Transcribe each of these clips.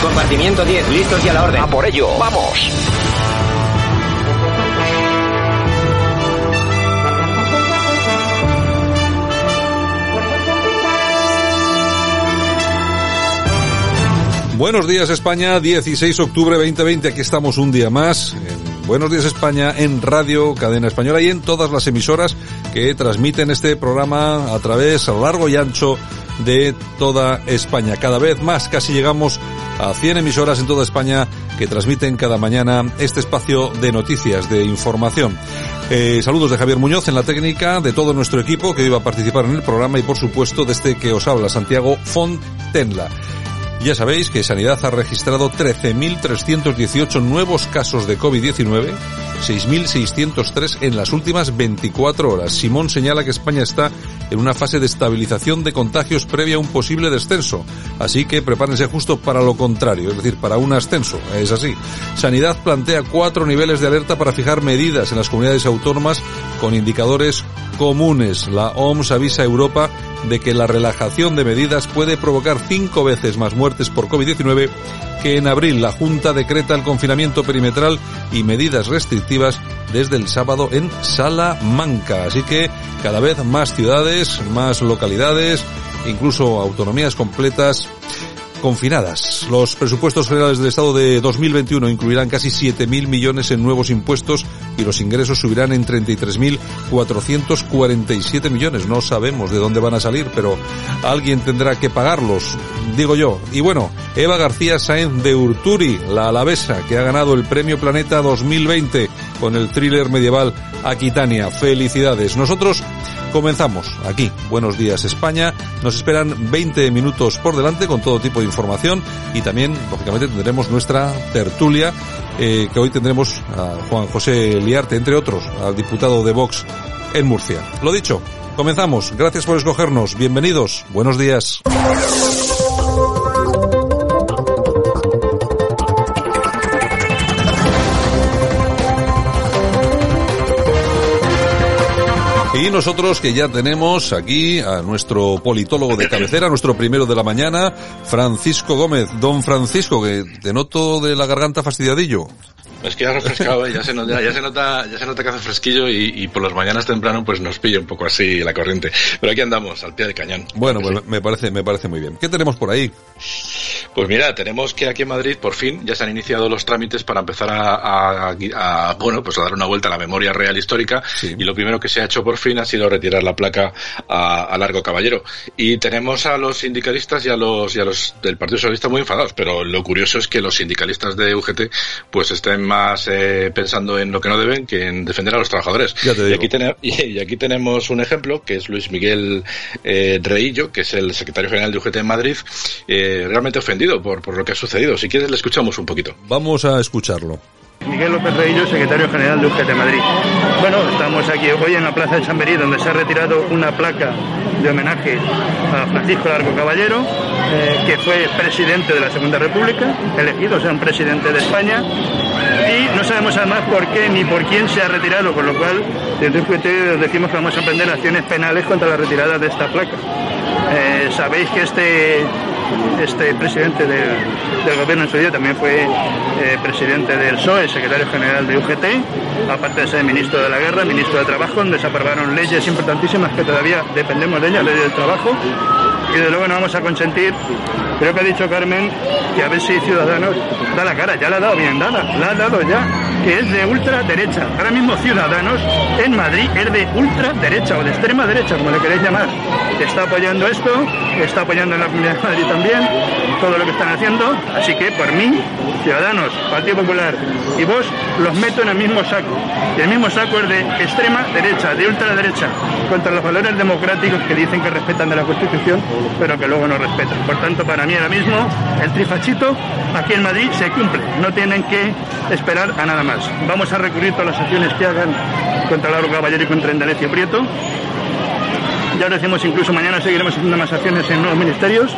Compartimiento 10, listos y a la orden. A por ello, vamos. Buenos días España, 16 de octubre 2020, aquí estamos un día más en Buenos días España en Radio Cadena Española y en todas las emisoras que transmiten este programa a través a largo y ancho de toda España. Cada vez más, casi llegamos a 100 emisoras en toda España que transmiten cada mañana este espacio de noticias, de información. Eh, saludos de Javier Muñoz en la técnica, de todo nuestro equipo que iba a participar en el programa y por supuesto de este que os habla, Santiago Fontenla. Ya sabéis que Sanidad ha registrado 13.318 nuevos casos de COVID-19, 6.603 en las últimas 24 horas. Simón señala que España está en una fase de estabilización de contagios previa a un posible descenso. Así que prepárense justo para lo contrario, es decir, para un ascenso. Es así. Sanidad plantea cuatro niveles de alerta para fijar medidas en las comunidades autónomas con indicadores comunes. La OMS avisa a Europa de que la relajación de medidas puede provocar cinco veces más muertes por COVID-19 que en abril. La Junta decreta el confinamiento perimetral y medidas restrictivas desde el sábado en Salamanca. Así que cada vez más ciudades, más localidades, incluso autonomías completas confinadas. Los presupuestos generales del Estado de 2021 incluirán casi 7.000 millones en nuevos impuestos y los ingresos subirán en 33.447 millones. No sabemos de dónde van a salir, pero alguien tendrá que pagarlos, digo yo. Y bueno, Eva García Sáenz de Urturi, la alavesa, que ha ganado el Premio Planeta 2020 con el thriller medieval Aquitania. Felicidades. Nosotros comenzamos aquí. Buenos días España. Nos esperan 20 minutos por delante con todo tipo de información y también, lógicamente, tendremos nuestra tertulia eh, que hoy tendremos a Juan José Liarte, entre otros, al diputado de Vox en Murcia. Lo dicho, comenzamos. Gracias por escogernos. Bienvenidos. Buenos días. Y nosotros que ya tenemos aquí a nuestro politólogo de cabecera, nuestro primero de la mañana, Francisco Gómez. Don Francisco, que te noto de la garganta fastidiadillo. Es que ya refrescado, ¿eh? ya, se nota, ya se nota, ya se nota que hace fresquillo y, y, por las mañanas temprano pues nos pilla un poco así la corriente. Pero aquí andamos, al pie del cañón. Bueno, pues sí. me parece, me parece muy bien. ¿Qué tenemos por ahí? Pues mira, tenemos que aquí en Madrid por fin ya se han iniciado los trámites para empezar a, a, a bueno, pues a dar una vuelta a la memoria real histórica sí. y lo primero que se ha hecho por fin ha sido retirar la placa a, Largo Caballero. Y tenemos a los sindicalistas y a los, y a los del Partido Socialista muy enfadados, pero lo curioso es que los sindicalistas de UGT pues estén más eh, pensando en lo que no deben que en defender a los trabajadores. Y aquí, ten, y, y aquí, tenemos un ejemplo que es Luis Miguel eh, Reillo, que es el secretario general de UGT en Madrid, eh, realmente ofendido por, por lo que ha sucedido. Si quieres le escuchamos un poquito. Vamos a escucharlo. Miguel López Reillo, secretario general de UGT Madrid. Bueno, estamos aquí hoy en la Plaza de Chamberí, donde se ha retirado una placa de homenaje a Francisco Largo Caballero, eh, que fue presidente de la Segunda República, elegido, o sea, un presidente de España, y no sabemos además por qué ni por quién se ha retirado, con lo cual desde UGT decimos que vamos a emprender acciones penales contra la retirada de esta placa. Eh, Sabéis que este este presidente del, gobierno en su día también fue eh, presidente del PSOE, secretario general de UGT, aparte de ser ministro de la guerra, ministro de trabajo, donde se aprobaron leyes importantísimas que todavía dependemos de ellas, ley del trabajo, y de luego no vamos a consentir, creo que ha dicho Carmen, que a ver si Ciudadanos da la cara, ya la ha dado bien dada, la ha dado ya, que es de ultraderecha. Ahora mismo Ciudadanos en Madrid es de ultraderecha o de extrema derecha, como le queréis llamar. Está apoyando esto, está apoyando en la Comunidad de Madrid también, todo lo que están haciendo, así que por mí, Ciudadanos, Partido Popular y vos los meto en el mismo saco. Y el mismo saco es de extrema derecha, de ultraderecha, contra los valores democráticos que dicen que respetan de la Constitución, pero que luego no respetan. Por tanto, para mí ahora mismo el trifachito aquí en Madrid se cumple. No tienen que esperar a nada más. Vamos a recurrir todas las acciones que hagan contra Lauro Caballero y contra Indalecio Prieto. Ya lo decimos, incluso mañana seguiremos haciendo más acciones en nuevos ministerios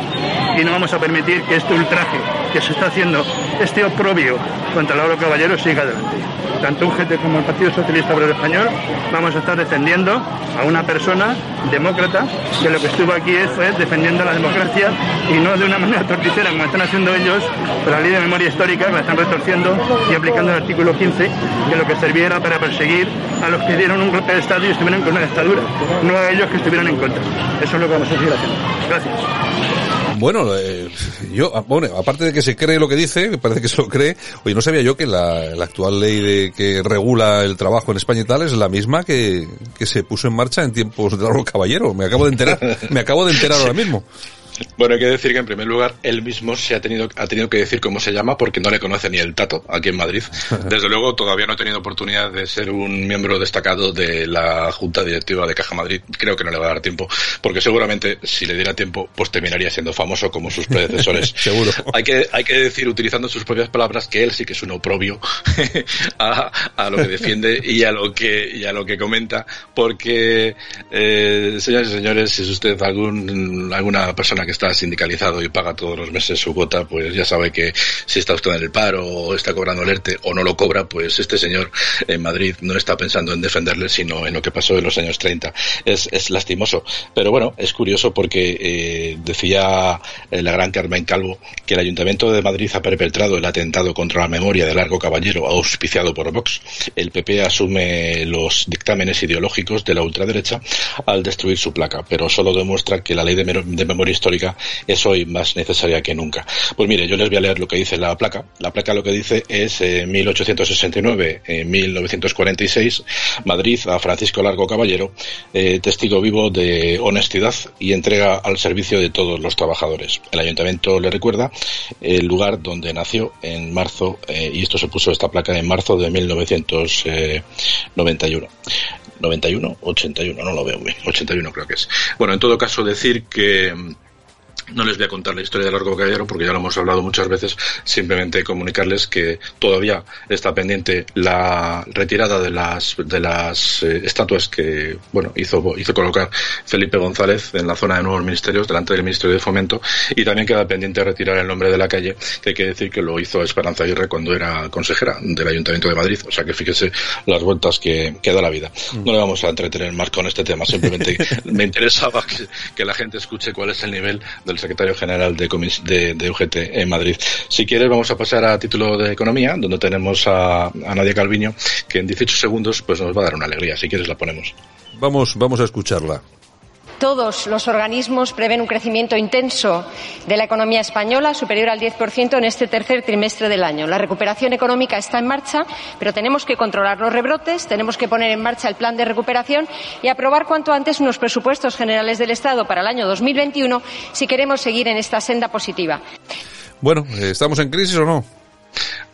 y no vamos a permitir que este ultraje que se está haciendo, este oprobio contra Lauro Caballero siga adelante. Tanto UGT como el Partido Socialista Obrero Español vamos a estar defendiendo a una persona demócrata que lo que estuvo aquí fue defendiendo la democracia y no de una manera torticera como están haciendo ellos, con la ley de memoria histórica que la están retorciendo y aplicando el artículo 15 que lo que serviera para perseguir a los que dieron un golpe de Estado y estuvieron con una dictadura, no a ellos que estuvieron en contra. Eso es lo que vamos a seguir haciendo. Gracias. Bueno, eh, yo, ah, bueno, aparte de que se cree lo que dice, me parece que se lo cree, oye, no sabía yo que la, la, actual ley de que regula el trabajo en España y tal es la misma que, que se puso en marcha en tiempos de Largo Caballero. Me acabo de enterar, me acabo de enterar ahora mismo. Bueno, hay que decir que en primer lugar él mismo se ha tenido, ha tenido que decir cómo se llama porque no le conoce ni el tato aquí en Madrid. Desde luego todavía no ha tenido oportunidad de ser un miembro destacado de la Junta Directiva de Caja Madrid. Creo que no le va a dar tiempo porque seguramente si le diera tiempo pues terminaría siendo famoso como sus predecesores. Seguro. Hay que, hay que decir, utilizando sus propias palabras, que él sí que es un oprobio a, a, lo que defiende y a lo que, y a lo que comenta porque, eh, señores y señores, si es usted algún, alguna persona que está sindicalizado y paga todos los meses su cuota, pues ya sabe que si está usted en el paro o está cobrando el ERTE o no lo cobra, pues este señor en Madrid no está pensando en defenderle, sino en lo que pasó en los años 30. Es, es lastimoso. Pero bueno, es curioso porque eh, decía eh, la gran Carmen Calvo que el Ayuntamiento de Madrid ha perpetrado el atentado contra la memoria de Largo Caballero auspiciado por Vox. El PP asume los dictámenes ideológicos de la ultraderecha al destruir su placa, pero solo demuestra que la ley de, de memoria histórica es hoy más necesaria que nunca. Pues mire, yo les voy a leer lo que dice la placa. La placa lo que dice es eh, 1869, eh, 1946, Madrid a Francisco Largo Caballero, eh, testigo vivo de honestidad y entrega al servicio de todos los trabajadores. El ayuntamiento le recuerda el lugar donde nació en marzo, eh, y esto se puso esta placa en marzo de 1991. 91, 81, no lo veo bien, 81 creo que es. Bueno, en todo caso decir que no les voy a contar la historia de Largo Caballero porque ya lo hemos hablado muchas veces. Simplemente comunicarles que todavía está pendiente la retirada de las de las eh, estatuas que bueno hizo hizo colocar Felipe González en la zona de nuevos ministerios delante del Ministerio de Fomento y también queda pendiente retirar el nombre de la calle que hay que decir que lo hizo Esperanza Aguirre cuando era consejera del Ayuntamiento de Madrid. O sea que fíjese las vueltas que, que da la vida. No le vamos a entretener más con este tema. Simplemente me interesaba que, que la gente escuche cuál es el nivel del secretario general de, UGT en Madrid. Si quieres, vamos a pasar a título de economía, donde tenemos a, a Nadia Calviño, que en 18 segundos pues nos va a dar una alegría. Si quieres, la ponemos. Vamos, vamos a escucharla. Todos los organismos prevén un crecimiento intenso de la economía española superior al 10% en este tercer trimestre del año. La recuperación económica está en marcha, pero tenemos que controlar los rebrotes, tenemos que poner en marcha el plan de recuperación y aprobar cuanto antes unos presupuestos generales del Estado para el año 2021 si queremos seguir en esta senda positiva. Bueno, ¿estamos en crisis o no?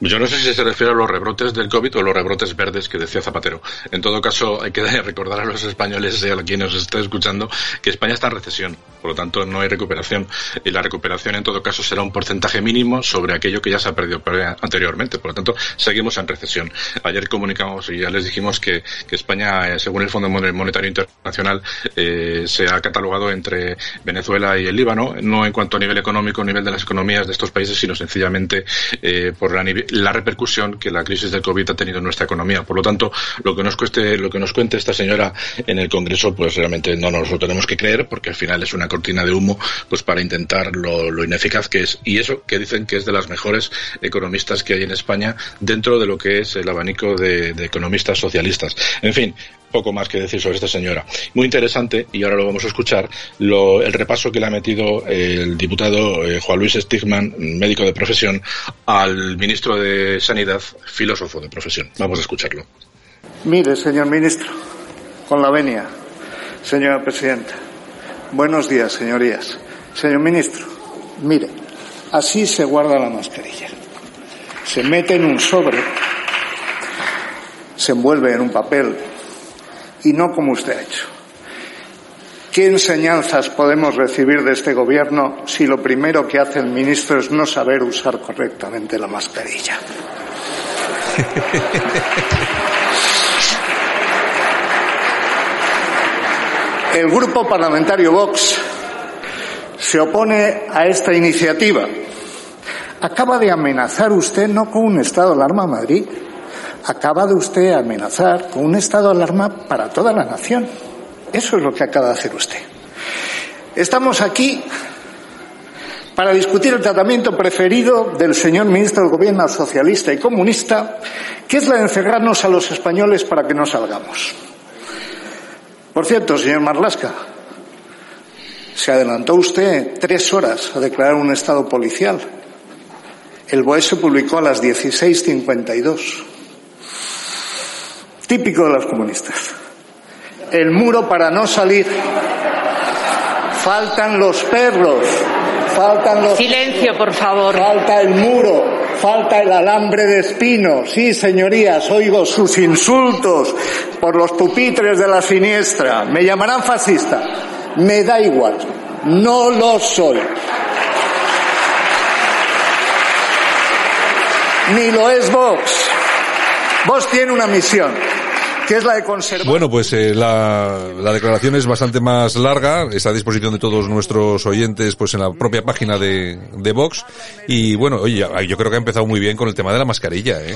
Yo no sé si se refiere a los rebrotes del COVID o los rebrotes verdes que decía Zapatero. En todo caso, hay que recordar a los españoles y a quien nos está escuchando que España está en recesión. Por lo tanto, no hay recuperación. Y la recuperación, en todo caso, será un porcentaje mínimo sobre aquello que ya se ha perdido anteriormente. Por lo tanto, seguimos en recesión. Ayer comunicamos y ya les dijimos que, España, según el Fondo Monetario Internacional, eh, se ha catalogado entre Venezuela y el Líbano, no en cuanto a nivel económico, nivel de las economías de estos países, sino sencillamente eh, por la, la, repercusión que la crisis del COVID ha tenido en nuestra economía. Por lo tanto, lo que nos cueste, lo que nos cuente esta señora en el Congreso, pues realmente no nos lo tenemos que creer, porque al final es una cortina de humo, pues para intentar lo, ineficaz que es. Y eso que dicen que es de las mejores economistas que hay en España dentro de lo que es el abanico de economistas socialistas. En fin, poco más que decir sobre esta señora. Muy interesante, y ahora lo vamos a escuchar, lo, el repaso que le ha metido el diputado eh, Juan Luis Stigman, médico de profesión, al ministro de Sanidad, filósofo de profesión. Vamos a escucharlo. Mire, señor ministro, con la venia, señora presidenta. Buenos días, señorías. Señor ministro, mire, Así se guarda la mascarilla. Se mete en un sobre, se envuelve en un papel y no como usted ha hecho. ¿Qué enseñanzas podemos recibir de este gobierno si lo primero que hace el ministro es no saber usar correctamente la mascarilla? El grupo parlamentario Vox se opone a esta iniciativa. Acaba de amenazar usted no con un estado de alarma a Madrid, acaba de usted amenazar con un estado de alarma para toda la nación. Eso es lo que acaba de hacer usted. Estamos aquí para discutir el tratamiento preferido del señor ministro del Gobierno socialista y comunista, que es la de encerrarnos a los españoles para que no salgamos. Por cierto, señor Marlasca, se adelantó usted tres horas a declarar un estado policial. El BOE se publicó a las 16.52. Típico de los comunistas. El muro para no salir. Faltan los perros. Faltan los. Silencio, por favor. Falta el muro. Falta el alambre de espino. Sí, señorías, oigo sus insultos por los pupitres de la siniestra. Me llamarán fascista. Me da igual. No lo soy. Ni lo es Vox. Vox tiene una misión que es la de conservar. Bueno, pues eh, la, la, declaración es bastante más larga, está a disposición de todos nuestros oyentes pues en la propia página de, de Vox. Y bueno, oye, yo creo que ha empezado muy bien con el tema de la mascarilla, ¿eh?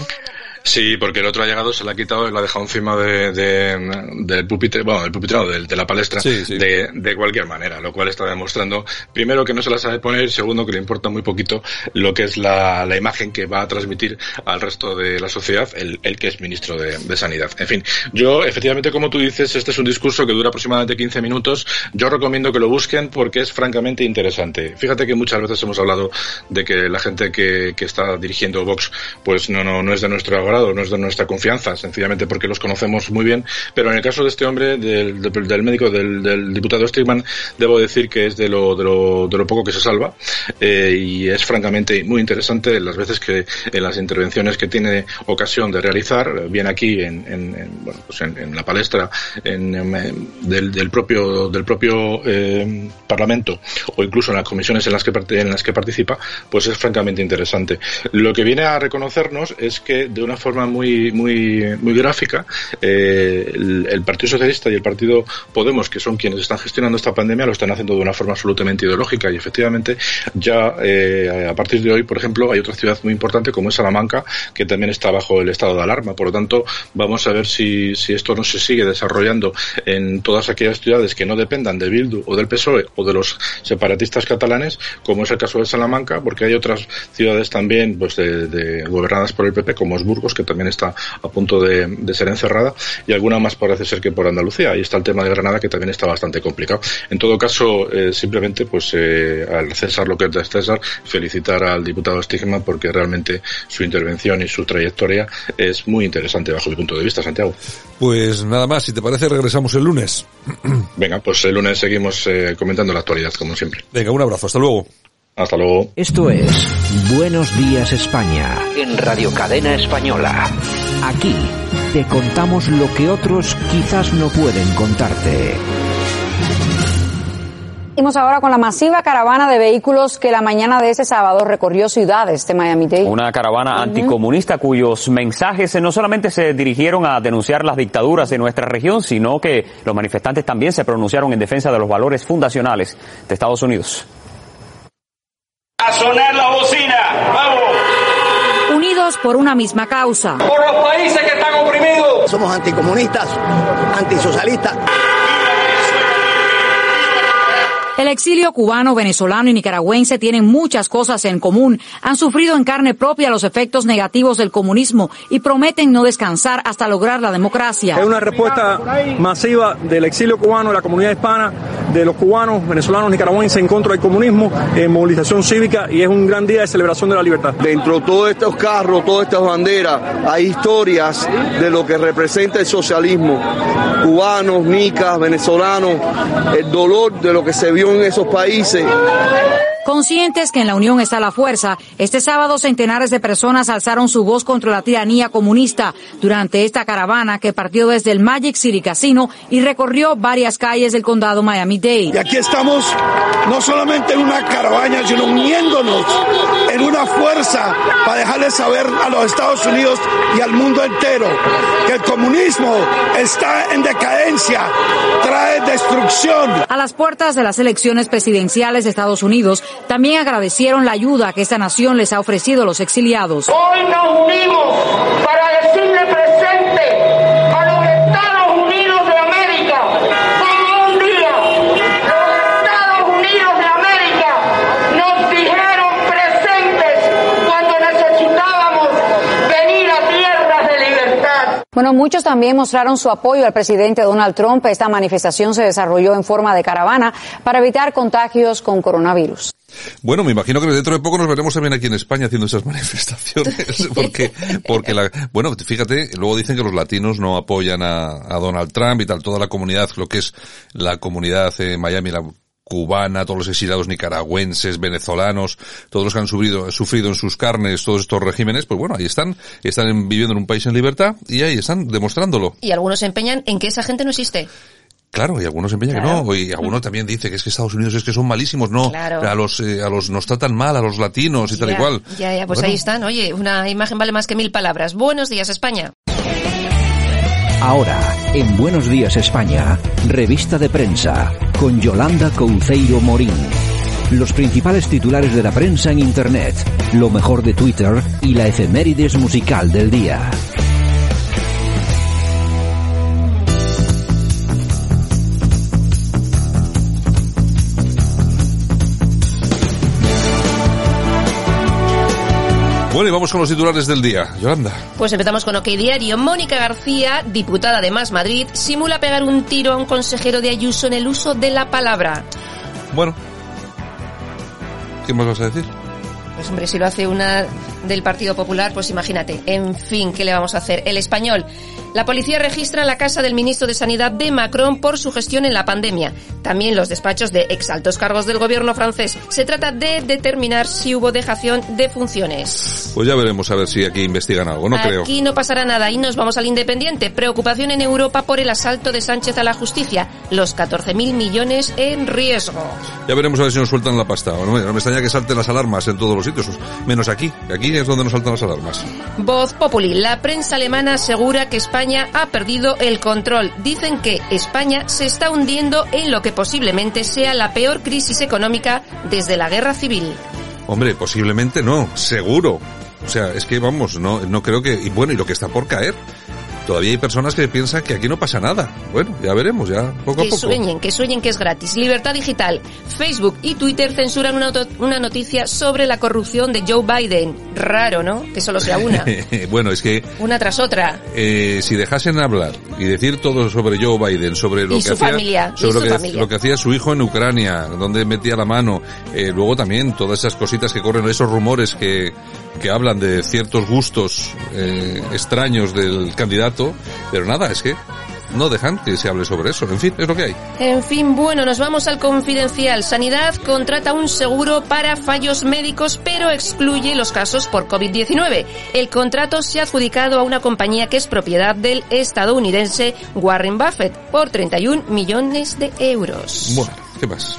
Sí, porque el otro ha llegado, se la ha quitado y la ha dejado encima de, de, del pupitre, bueno, del pupitre, no, de, de la palestra, sí, sí. De, de cualquier manera, lo cual está demostrando, primero, que no se la sabe poner, segundo, que le importa muy poquito lo que es la, la imagen que va a transmitir al resto de la sociedad, el, el que es ministro de, de, Sanidad. En fin, yo, efectivamente, como tú dices, este es un discurso que dura aproximadamente 15 minutos. Yo recomiendo que lo busquen porque es francamente interesante. Fíjate que muchas veces hemos hablado de que la gente que, que está dirigiendo Vox, pues no, no, no es de nuestro no es de nuestra confianza, sencillamente porque los conocemos muy bien, pero en el caso de este hombre, del, médico, del, diputado Stigman, debo decir que es de lo, de lo, de lo poco que se salva eh, y es francamente muy interesante las veces que en las intervenciones que tiene ocasión de realizar, bien aquí en, en, en bueno, pues en, la palestra del, del, propio, del propio eh, Parlamento o incluso en las comisiones en las, que, en las que participa, pues es francamente interesante. Lo que viene a reconocernos es que de una forma muy muy muy gráfica eh, el, Partido Socialista y el Partido Podemos que son quienes están gestionando esta pandemia lo están haciendo de una forma absolutamente ideológica. Y efectivamente ya eh, a partir de hoy por ejemplo hay otra ciudad muy importante como es Salamanca que también está bajo el estado de alarma. Por lo tanto vamos a ver si, si esto no se sigue desarrollando en todas aquellas ciudades que no dependan de Bildu o del PSOE o de los separatistas catalanes como es el caso de Salamanca porque hay otras ciudades también pues de gobernadas por el PP como es Burgos que también está a punto de, de, ser encerrada, y alguna más parece ser que por Andalucía. Ahí está el tema de Granada, que también está bastante complicado. En todo caso, eh, simplemente, pues, eh, al César lo que es de César, felicitar al diputado Stigma porque realmente su intervención y su trayectoria es muy interesante bajo mi punto de vista, Santiago. Pues nada más, si te parece, regresamos el lunes. Venga, pues el lunes seguimos eh, comentando la actualidad, como siempre. Venga, un abrazo, hasta luego. Hasta luego. Esto es Buenos Días España. En Radio Cadena Española. Aquí te contamos lo que otros quizás no pueden contarte. Seguimos ahora con la masiva caravana de vehículos que la mañana de ese sábado recorrió ciudades de Miami-Dade. Una caravana uh -huh. anticomunista cuyos mensajes no solamente se dirigieron a denunciar las dictaduras de nuestra región, sino que los manifestantes también se pronunciaron en defensa de los valores fundacionales de Estados Unidos. A sonar la bocina, vamos. Unidos por una misma causa. Por los países que están oprimidos. Somos anticomunistas, antisocialistas. El exilio cubano, venezolano y nicaragüense tienen muchas cosas en común. Han sufrido en carne propia los efectos negativos del comunismo y prometen no descansar hasta lograr la democracia. Es una respuesta masiva del exilio cubano, de la comunidad hispana, de los cubanos, venezolanos, nicaragüenses en contra del comunismo, en movilización cívica y es un gran día de celebración de la libertad. Dentro de todos estos carros, todas estas banderas, hay historias de lo que representa el socialismo. Cubanos, nicas, venezolanos, el dolor de lo que se vio en esos países. Conscientes que en la unión está la fuerza, este sábado centenares de personas alzaron su voz contra la tiranía comunista durante esta caravana que partió desde el Magic City Casino y recorrió varias calles del condado Miami-Dade. Y aquí estamos no solamente en una caravana, sino uniéndonos en una fuerza para dejarles saber a los Estados Unidos y al mundo entero que el comunismo está en decadencia, trae destrucción. A las puertas de las elecciones presidenciales de Estados Unidos, también agradecieron la ayuda que esta nación les ha ofrecido a los exiliados. Hoy nos unimos para decirle presente a los Estados Unidos de América como un día los Estados Unidos de América nos dijeron presentes cuando necesitábamos venir a tierras de libertad. Bueno, muchos también mostraron su apoyo al presidente Donald Trump. Esta manifestación se desarrolló en forma de caravana para evitar contagios con coronavirus. Bueno, me imagino que dentro de poco nos veremos también aquí en España haciendo esas manifestaciones, porque, porque la, bueno, fíjate, luego dicen que los latinos no apoyan a, a Donald Trump y tal, toda la comunidad, lo que es la comunidad en Miami, la cubana, todos los exiliados nicaragüenses, venezolanos, todos los que han sufrido, sufrido en sus carnes todos estos regímenes, pues bueno, ahí están, están viviendo en un país en libertad y ahí están demostrándolo. Y algunos se empeñan en que esa gente no existe. Claro, y algunos empeñan claro. que no, y algunos también dice que es que Estados Unidos es que son malísimos, no, claro. a los eh, a los nos tratan mal, a los latinos y ya, tal y cual. Ya, ya, pues bueno. ahí están, oye, una imagen vale más que mil palabras. Buenos días, España. Ahora, en Buenos Días España, revista de prensa, con Yolanda Couceiro Morín. Los principales titulares de la prensa en Internet, lo mejor de Twitter y la efemérides musical del día. Bueno, y vamos con los titulares del día. Yolanda. Pues empezamos con OK Diario. Mónica García, diputada de Más Madrid, simula pegar un tiro a un consejero de Ayuso en el uso de la palabra. Bueno. ¿Qué más vas a decir? Pues hombre, si lo hace una del Partido Popular, pues imagínate. En fin, ¿qué le vamos a hacer? El español. La policía registra la casa del ministro de Sanidad de Macron por su gestión en la pandemia. También los despachos de exaltos cargos del gobierno francés. Se trata de determinar si hubo dejación de funciones. Pues ya veremos a ver si aquí investigan algo, no aquí creo. Aquí no pasará nada y nos vamos al Independiente. Preocupación en Europa por el asalto de Sánchez a la justicia. Los 14.000 millones en riesgo. Ya veremos a ver si nos sueltan la pasta. No me, no me extraña que salten las alarmas en todos los sitios, menos aquí. Aquí es donde nos saltan las alarmas. Voz Populi. La prensa alemana asegura que España ha perdido el control. Dicen que España se está hundiendo en lo que posiblemente sea la peor crisis económica desde la guerra civil. Hombre, posiblemente no, seguro. O sea, es que vamos, no, no creo que, y bueno, y lo que está por caer. Todavía hay personas que piensan que aquí no pasa nada. Bueno, ya veremos, ya poco que a poco. sueñen, que sueñen que es gratis. Libertad digital. Facebook y Twitter censuran una, una noticia sobre la corrupción de Joe Biden. Raro, ¿no? Que solo sea una. bueno, es que... Una tras otra. Eh, si dejasen hablar y decir todo sobre Joe Biden, sobre lo y que su hacía... Familia, sobre lo, su que, familia. lo que hacía su hijo en Ucrania, donde metía la mano. Eh, luego también todas esas cositas que corren, esos rumores que, que hablan de ciertos gustos eh, extraños del candidato, pero nada, es que no dejan que se hable sobre eso. En fin, es lo que hay. En fin, bueno, nos vamos al confidencial. Sanidad contrata un seguro para fallos médicos, pero excluye los casos por COVID-19. El contrato se ha adjudicado a una compañía que es propiedad del estadounidense Warren Buffett por 31 millones de euros. Bueno, ¿qué más?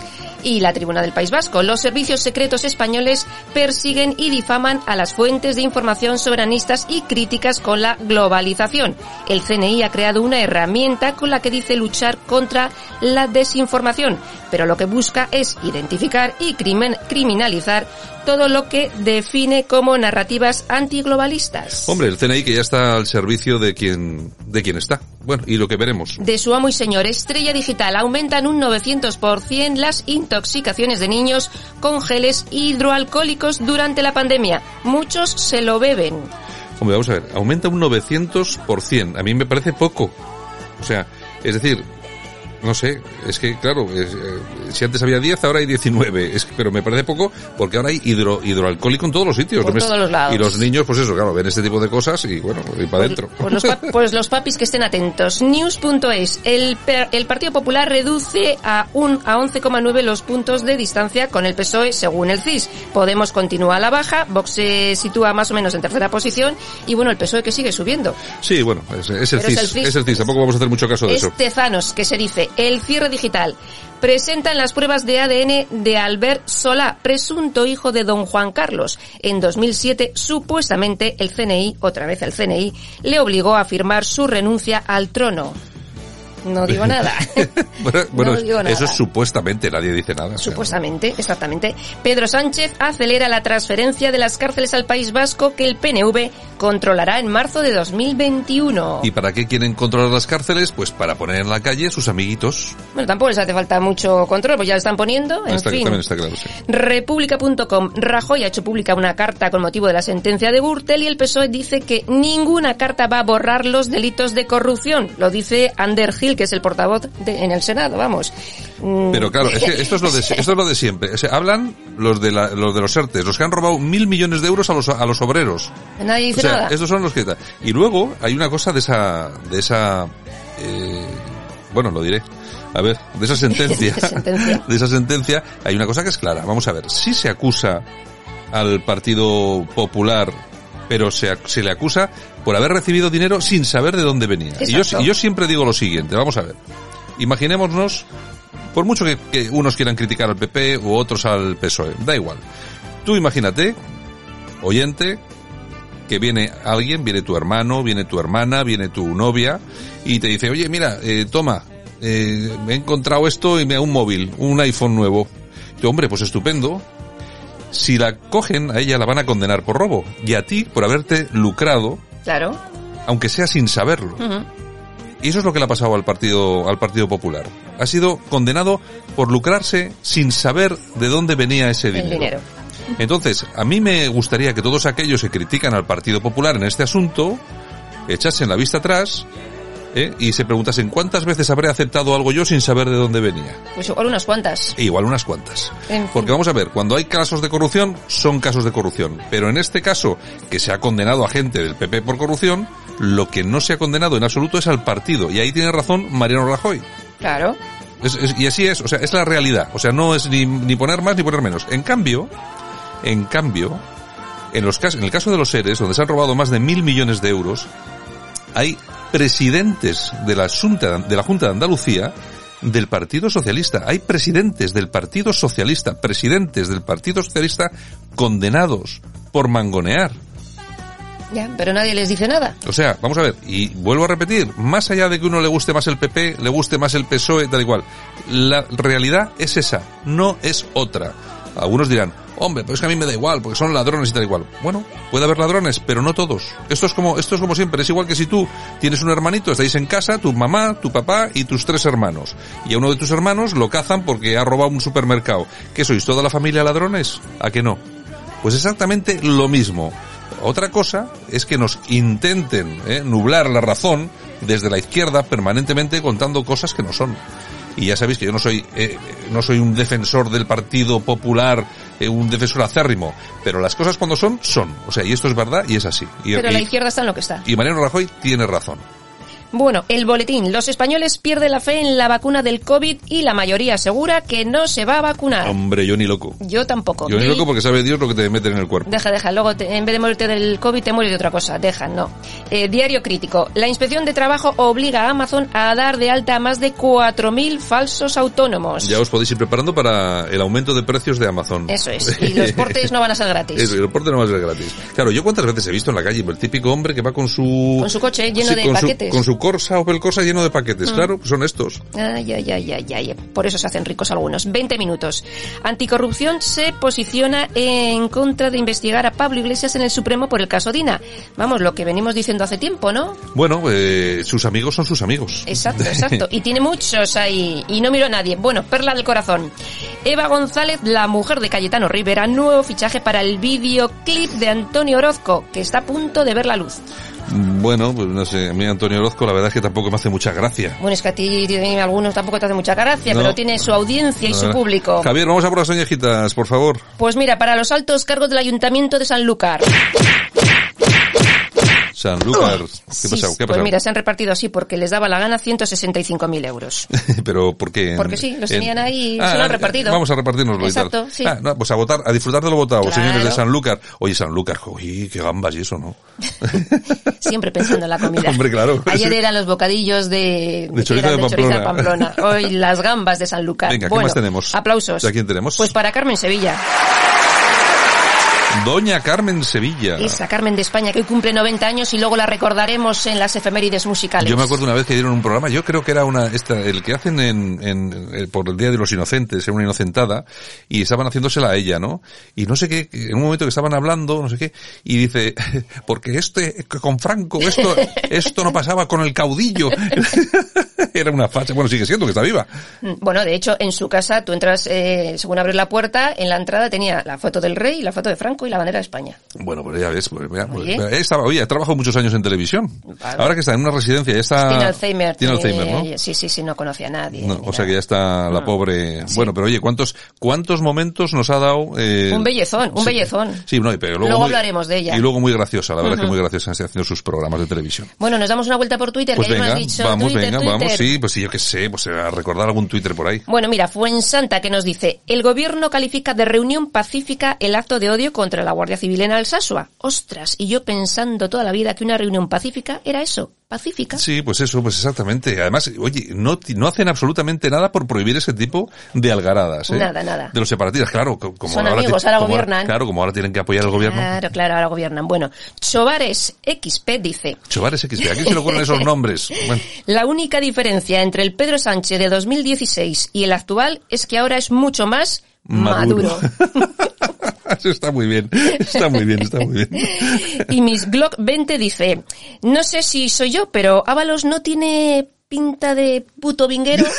Y la Tribuna del País Vasco. Los servicios secretos españoles persiguen y difaman a las fuentes de información soberanistas y críticas con la globalización. El CNI ha creado una herramienta con la que dice luchar contra la desinformación, pero lo que busca es identificar y crimen, criminalizar todo lo que define como narrativas antiglobalistas. Hombre, el CNI que ya está al servicio de quien, de quien está. Bueno, y lo que veremos. De su amo y señor Estrella Digital aumentan un 900% las intoxicaciones de niños con geles hidroalcohólicos durante la pandemia. Muchos se lo beben. Hombre, vamos a ver, aumenta un 900%. A mí me parece poco. O sea, es decir, No sé, es que claro, es, eh, si antes había 10, ahora hay 19. Es, que- pero me parece poco porque ahora hay hidro, hidroalcohólico en todos los sitios. Por No me- todos los lados. Y los niños, pues eso, claro, ven este tipo de cosas y bueno, y para adentro. Pues los, pa- pues los papis que estén atentos. News.es. El, el Partido Popular reduce a, un, a 11,9 los puntos de distancia con el PSOE según el CIS. Podemos continúa a la baja, Vox se sitúa más o menos en tercera posición y bueno, el PSOE que sigue subiendo. Sí, bueno, es, es el es CIS, el CIS. es el CIS, tampoco vamos a hacer mucho caso de eso. Estezanos, que se dice, el cierre digital. Presentan las pruebas de ADN de Albert Solá, presunto hijo de don Juan Carlos. En 2007, supuestamente, el CNI, otra vez el CNI, le obligó a firmar su renuncia al trono. No digo nada. Bueno, bueno, digo nada. eso es supuestamente, nadie dice nada. o sea, Supuestamente, exactamente. Pedro Sánchez acelera la transferencia de las cárceles al País Vasco que el PNV controlará en marzo de 2021. ¿Y para qué quieren controlar las cárceles? Pues para poner en la calle sus amiguitos. Bueno, tampoco les hace falta mucho control, pues ya lo están poniendo, en Está- fin. También está claro, sí. República.com. Rajoy ha hecho pública una carta con motivo de la sentencia de Gürtel y el PSOE dice que ninguna carta va a borrar los delitos de corrupción. Lo dice Ander Gil, que es el portavoz de- en el Senado, vamos. Mm. Pero claro, es que esto es lo de, esto es lo de siempre. Hablan los de, la- los de los ERTES, los que han robado mil millones de euros a los, a los obreros. Nadie dice o sea, nada. estos son los que... Y luego hay una cosa de esa... De esa eh, bueno, lo diré. A ver, de esa. Sentencia. de esa sentencia hay una cosa que es clara. Vamos a ver, si se acusa al Partido Popular, pero se, se le acusa por haber recibido dinero sin saber de dónde venía. Y yo, y yo siempre digo lo siguiente, vamos a ver. Imaginémonos, por mucho que, que unos quieran criticar al PP u otros al PSOE, da igual. Tú imagínate, oyente, que viene alguien, viene tu hermano, viene tu hermana, viene tu novia y te dice, oye, mira, eh, toma, eh, me he encontrado esto y me da un móvil, un iPhone nuevo. Y hombre, pues estupendo. Si la cogen, a ella la van a condenar por robo y a ti por haberte lucrado, Claro. aunque sea sin saberlo. Y eso es lo que le ha pasado al Partido, al Partido Popular. Ha sido condenado por lucrarse sin saber de dónde venía ese El dinero. dinero. Entonces, a mí me gustaría que todos aquellos que critican al Partido Popular en este asunto echasen la vista atrás ¿eh? y se preguntasen cuántas veces habré aceptado algo yo sin saber de dónde venía. Pues igual unas cuantas. E igual unas cuantas. En fin. Porque vamos a ver, cuando hay casos de corrupción, son casos de corrupción. Pero en este caso, que se ha condenado a gente del PP por corrupción, lo que no se ha condenado en absoluto es al partido. Y ahí tiene razón Mariano Rajoy. Claro. Es- es- y así es, o sea, es la realidad. O sea, no es ni, ni poner más ni poner menos. En cambio, en cambio, en los casos, en el caso de los seres, donde se han robado más de mil millones de euros, hay presidentes de la Junta, de la Junta de Andalucía del Partido Socialista. Hay presidentes del Partido Socialista, presidentes del Partido Socialista condenados por mangonear. Ya, pero nadie les dice nada. O sea, vamos a ver, y vuelvo a repetir, más allá de que uno le guste más el PP, le guste más el PSOE, da igual. La realidad es esa, no es otra. Algunos dirán, hombre, pues es que a mí me da igual, porque son ladrones y tal igual. Bueno, puede haber ladrones, pero no todos. Esto es como, esto es como siempre, es igual que si tú tienes un hermanito, estáis en casa, tu mamá, tu papá y tus tres hermanos. Y a uno de tus hermanos lo cazan porque ha robado un supermercado. ¿Qué sois, toda la familia ladrones? ¿A que no? Pues exactamente lo mismo. Otra cosa es que nos intenten ¿eh? nublar la razón desde la izquierda permanentemente contando cosas que no son. Y ya sabéis que yo no soy eh, no soy un defensor del Partido Popular, eh, un defensor acérrimo, pero las cosas cuando son son. O sea, y esto es verdad y es así. Y, Pero y- la izquierda está en lo que está. y Mariano Rajoy tiene razón. Bueno, el boletín. Los españoles pierden la fe en la vacuna del COVID y la mayoría asegura que no se va a vacunar. Hombre, yo ni loco. Yo tampoco. Yo ni loco porque sabe Dios lo que te meten en el cuerpo. Deja, deja. Luego, te- en vez de morirte del COVID, te mueres de otra cosa. Deja, no. Eh, diario crítico. La inspección de trabajo obliga a Amazon a dar de alta a más de 4.000 falsos autónomos. Ya os podéis ir preparando para el aumento de precios de Amazon. Eso es. Y los portes no van a ser gratis. Eso, y el porte no va a ser gratis. Claro, yo cuántas veces he visto en la calle el típico hombre que va con su... Con su coche lleno Sí, de su- paquetes. con su Corsa Opel Corsa lleno de paquetes, Mm. claro, pues son estos. Ay, ay, ay, ay, ay. Por eso se hacen ricos algunos. 20 minutos. Anticorrupción se posiciona en contra de investigar a Pablo Iglesias en el Supremo por el caso Dina. Vamos, lo que venimos diciendo hace tiempo, ¿no? Bueno, eh, sus amigos son sus amigos. Exacto, exacto. Y tiene muchos ahí. Y no miro a nadie. Bueno, perla del corazón. Eva González, la mujer de Cayetano Rivera, nuevo fichaje para el videoclip de Antonio Orozco, que está a punto de ver la luz. Bueno, pues no sé, a mí Antonio Orozco la verdad es que tampoco me hace mucha gracia. Bueno, es que a ti a algunos tampoco te hace mucha gracia, No. pero tiene su audiencia y su público. Javier, vamos a por las oñejitas, por favor. Pues mira, para los altos cargos del Ayuntamiento de Sanlúcar. Sanlúcar, ¿qué Sí, pues mira, se han repartido así porque les daba la gana 165.000 euros. Pero ¿por qué? Porque sí, los tenían ahí y Ah, se lo han ah, repartido. Vamos a repartirnoslo y Exacto, tal. sí. Ah, no, pues a votar, a disfrutar de lo votado, Claro. señores de Sanlúcar. Oye, Sanlúcar, uy, qué gambas y eso, ¿no? Siempre pensando en la comida. Hombre, claro. Ayer eran los bocadillos de, De chorizo de de Pamplona. Pamplona. Hoy las gambas de Sanlúcar. Venga, ¿qué bueno, más tenemos? Aplausos. ¿A quién tenemos? Pues para Carmen Sevilla. Doña Carmen Sevilla. Esa Carmen de España que hoy cumple 90 años y luego la recordaremos en las efemérides musicales. Yo me acuerdo una vez que dieron un programa, yo creo que era una, esta, el que hacen en, en, eh, por el Día de los Inocentes, era una inocentada, y estaban haciéndosela a ella, ¿no? Y no sé qué, en un momento que estaban hablando, no sé qué, y dice, porque este, con Franco, esto, esto no pasaba con el caudillo. era una facha, bueno, sigue siendo que está viva. Mm, Bueno, de hecho, en su casa, tú entras, eh, según abres la puerta, en la entrada tenía la foto del rey, la foto de Franco y la bandera de España. Bueno, pues ya ves, pues, mira, pues, Oye. eh, estaba, oye, ha trabajado muchos años en televisión. Ahora que está en una residencia, ya está... tiene Alzheimer. Tiene Alzheimer, ¿no? Sí, sí, sí, no conocía a nadie. No, o sea que ya está la No. pobre. Bueno, pero oye, ¿cuántos cuántos momentos nos ha dado? Eh, Un bellezón, un sí. bellezón. Sí, no, pero luego, Luego muy- hablaremos de ella. Y luego muy graciosa, la verdad que Ujú. muy graciosa haciendo sus programas de televisión. Bueno, nos damos una vuelta por Twitter, Pues que venga, dicho. vamos, Twitter, venga, vamos, sí, pues sí, yo qué sé, pues a recordar algún Twitter por ahí. Bueno, mira, Fuensanta que nos dice, el gobierno califica de reunión pacífica el acto de odio contra la Guardia Civil en Alsasua. Ostras, y yo pensando toda la vida que una reunión pacífica era eso, pacífica. Sí, pues eso, pues exactamente. Además, oye, no, no hacen absolutamente nada por prohibir ese tipo de algaradas. ¿eh? Nada, nada. De los separatistas, claro. co- Como Son ahora amigos, ahora como gobiernan. Claro, como ahora tienen que apoyar al gobierno. Claro, claro, ahora gobiernan. Bueno, Chovares XP dice, Chovares XP, ¿a quién se le ocurren esos nombres? Bueno, la única diferencia entre el Pedro Sánchez de 2016 y el actual es que ahora es mucho más Maduro. maduro. eso está muy bien, está muy bien, está muy bien. Y Miss Glock 20 dice, no sé si soy yo, pero Ábalos no tiene pinta de puto vinguero.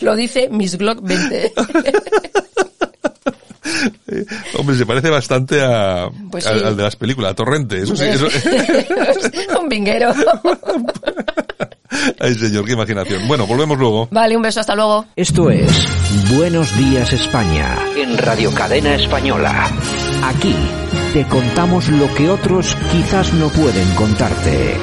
Lo dice Miss Glock 20. Hombre, se parece bastante a, Pues al, de las películas, a Torrente. Eso sí, eso. Un vinguero. Ay, señor, qué imaginación. Bueno, volvemos luego. Vale, un beso, hasta luego. Esto es Buenos Días España. En Radio Cadena Española. Aquí te contamos lo que otros quizás no pueden contarte.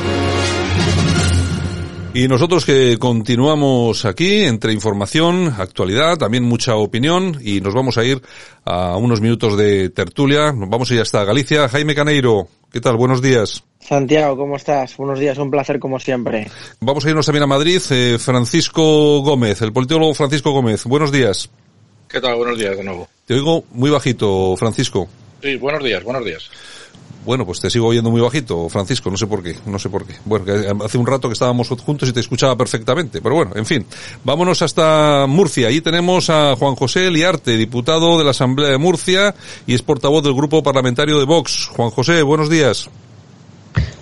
Y nosotros que continuamos aquí entre información, actualidad, también mucha opinión y nos vamos a ir a unos minutos de tertulia. Nos vamos a ir hasta Galicia. Jaime Caneiro, ¿qué tal? Buenos días. Santiago, ¿cómo estás? Buenos días, un placer como siempre. Vamos a irnos también a Madrid. Eh, Francisco Gómez, el politólogo Francisco Gómez. Buenos días. ¿Qué tal? Buenos días de nuevo. Te oigo muy bajito, Francisco. Sí, buenos días, buenos días. Bueno, pues te sigo oyendo muy bajito, Francisco, no sé por qué, no sé por qué. Bueno, que hace un rato que estábamos juntos y te escuchaba perfectamente, pero bueno, en fin. Vámonos hasta Murcia. Allí tenemos a Juan José Liarte, diputado de la Asamblea de Murcia y es portavoz del grupo parlamentario de Vox. Juan José, buenos días.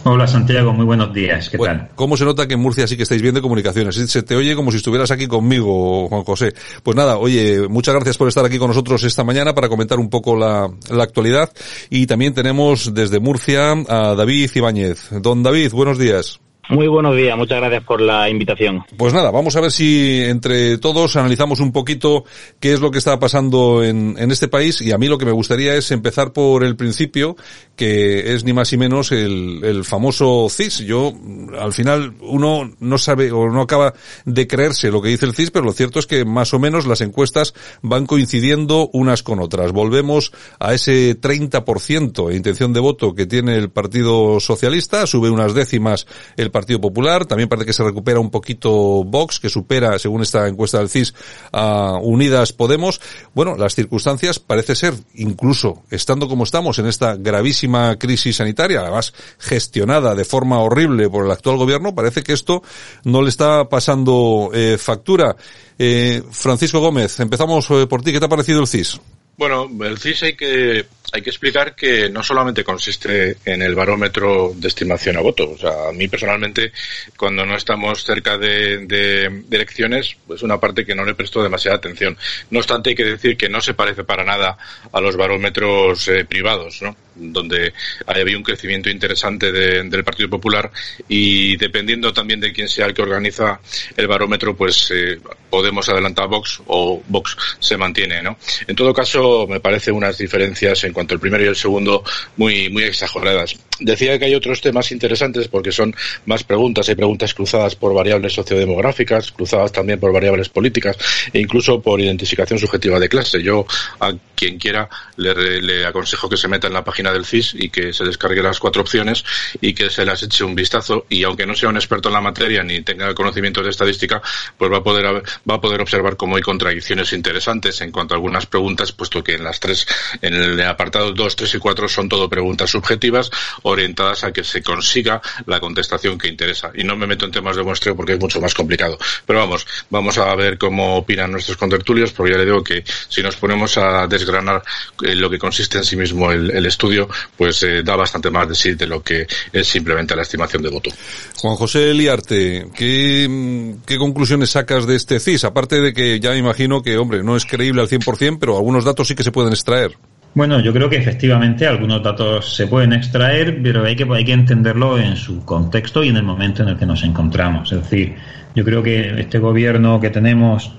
Hola Santiago, muy buenos días. ¿Qué Bueno, tal? ¿Cómo se nota que en Murcia sí que estáis bien de comunicaciones? Se te oye como si estuvieras aquí conmigo, Juan José. Pues nada, oye, muchas gracias por estar aquí con nosotros esta mañana para comentar un poco la, la actualidad. Y también tenemos desde Murcia a David Ibáñez. Don David, buenos días. Muy buenos días, muchas gracias por la invitación. Pues nada, vamos a ver si entre todos analizamos un poquito qué es lo que está pasando en, en este país y a mí lo que me gustaría es empezar por el principio, que es ni más ni menos el, el famoso CIS. Yo, al final, uno no sabe o no acaba de creerse lo que dice el CIS, pero lo cierto es que más o menos las encuestas van coincidiendo unas con otras. Volvemos a ese 30% de intención de voto que tiene el Partido Socialista, sube unas décimas el Popular, también parece que se recupera un poquito Vox, que supera, según esta encuesta del CIS, a Unidas Podemos. Bueno, las circunstancias parece ser, incluso estando como estamos en esta gravísima crisis sanitaria, además gestionada de forma horrible por el actual gobierno, parece que esto no le está pasando eh, factura. Eh, Francisco Gómez, empezamos eh, por ti. ¿Qué te ha parecido el CIS? Bueno, el CIS hay que, hay que explicar que no solamente consiste en el barómetro de estimación a voto. O sea, a mí personalmente, cuando no estamos cerca de, elecciones, pues una parte que no le presto demasiada atención. No obstante, hay que decir que no se parece para nada a los barómetros eh, privados, ¿no? donde había un crecimiento interesante del Partido Popular y dependiendo también de quién sea el que organiza el barómetro, pues eh, Podemos adelantar Vox o Vox se mantiene, ¿no? En todo caso, me parece unas diferencias en cuanto al primero y el segundo muy, muy exageradas. Decía que hay otros temas interesantes porque son más preguntas, hay preguntas cruzadas por variables sociodemográficas, cruzadas también por variables políticas e incluso por identificación subjetiva de clase. Yo a quien quiera le, le aconsejo que se meta en la página del CIS y que se descargue las cuatro opciones y que se las eche un vistazo y aunque no sea un experto en la materia ni tenga conocimientos de estadística, pues va a poder va a poder observar cómo hay contradicciones interesantes en cuanto a algunas preguntas, puesto que en las tres, en el apartado 2, 3 y 4 son todo preguntas subjetivas orientadas a que se consiga la contestación que interesa. Y no me meto en temas de muestreo porque es mucho más complicado. Pero vamos, vamos a ver cómo opinan nuestros contertulios, porque ya le digo que si nos ponemos a desgranar eh, lo que consiste en sí mismo el, estudio, pues eh, da bastante más de sí de lo que es simplemente la estimación de voto. Juan José Liarte, ¿qué, qué conclusiones sacas de este CIS? Aparte de que ya me imagino que, hombre, no es creíble al 100%, pero algunos datos sí que se pueden extraer. Bueno, yo creo que efectivamente algunos datos se pueden extraer, pero hay que, hay que entenderlo en su contexto y en el momento en el que nos encontramos. Es decir, yo creo que este gobierno que tenemos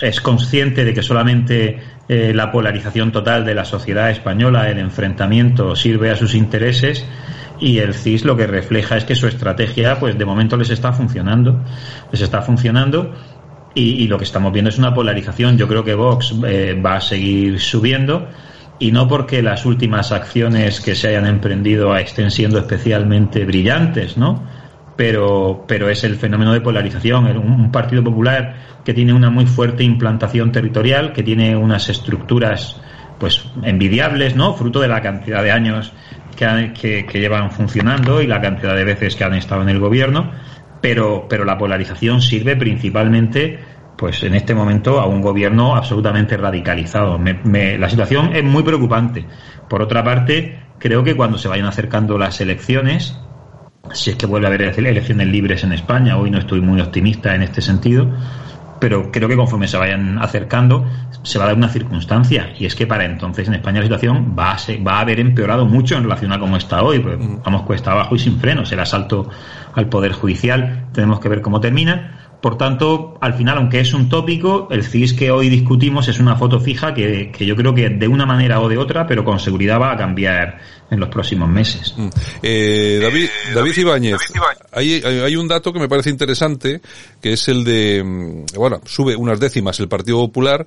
es consciente de que solamente eh, la polarización total de la sociedad española, el enfrentamiento, sirve a sus intereses y el CIS lo que refleja es que su estrategia, pues de momento les está funcionando, les está funcionando y, lo que estamos viendo es una polarización. Yo creo que Vox eh, va a seguir subiendo y no porque las últimas acciones que se hayan emprendido estén siendo especialmente brillantes, ¿no? Pero, pero es el fenómeno de polarización. Un, Partido Popular que tiene una muy fuerte implantación territorial, que tiene unas estructuras pues envidiables, ¿no? Fruto de la cantidad de años que, que, llevan funcionando y la cantidad de veces que han estado en el gobierno, pero, pero la polarización sirve principalmente pues en este momento a un gobierno absolutamente radicalizado. la situación es muy preocupante. Por otra parte, creo que cuando se vayan acercando las elecciones, si es que vuelve a haber elecciones libres en España, hoy no estoy muy optimista en este sentido, pero creo que conforme se vayan acercando se va a dar una circunstancia y es que para entonces en España la situación va a, va a haber empeorado mucho en relación a cómo está hoy, pues vamos cuesta abajo y sin frenos, el asalto al Poder Judicial, tenemos que ver cómo termina por tanto, al final, aunque es un tópico, el CIS que hoy discutimos es una foto fija que, yo creo que de una manera o de otra, pero con seguridad va a cambiar en los próximos meses. Mm. Eh, David, David Ibáñez, hay, hay, un dato que me parece interesante, que es el de, mm, bueno, sube unas décimas el Partido Popular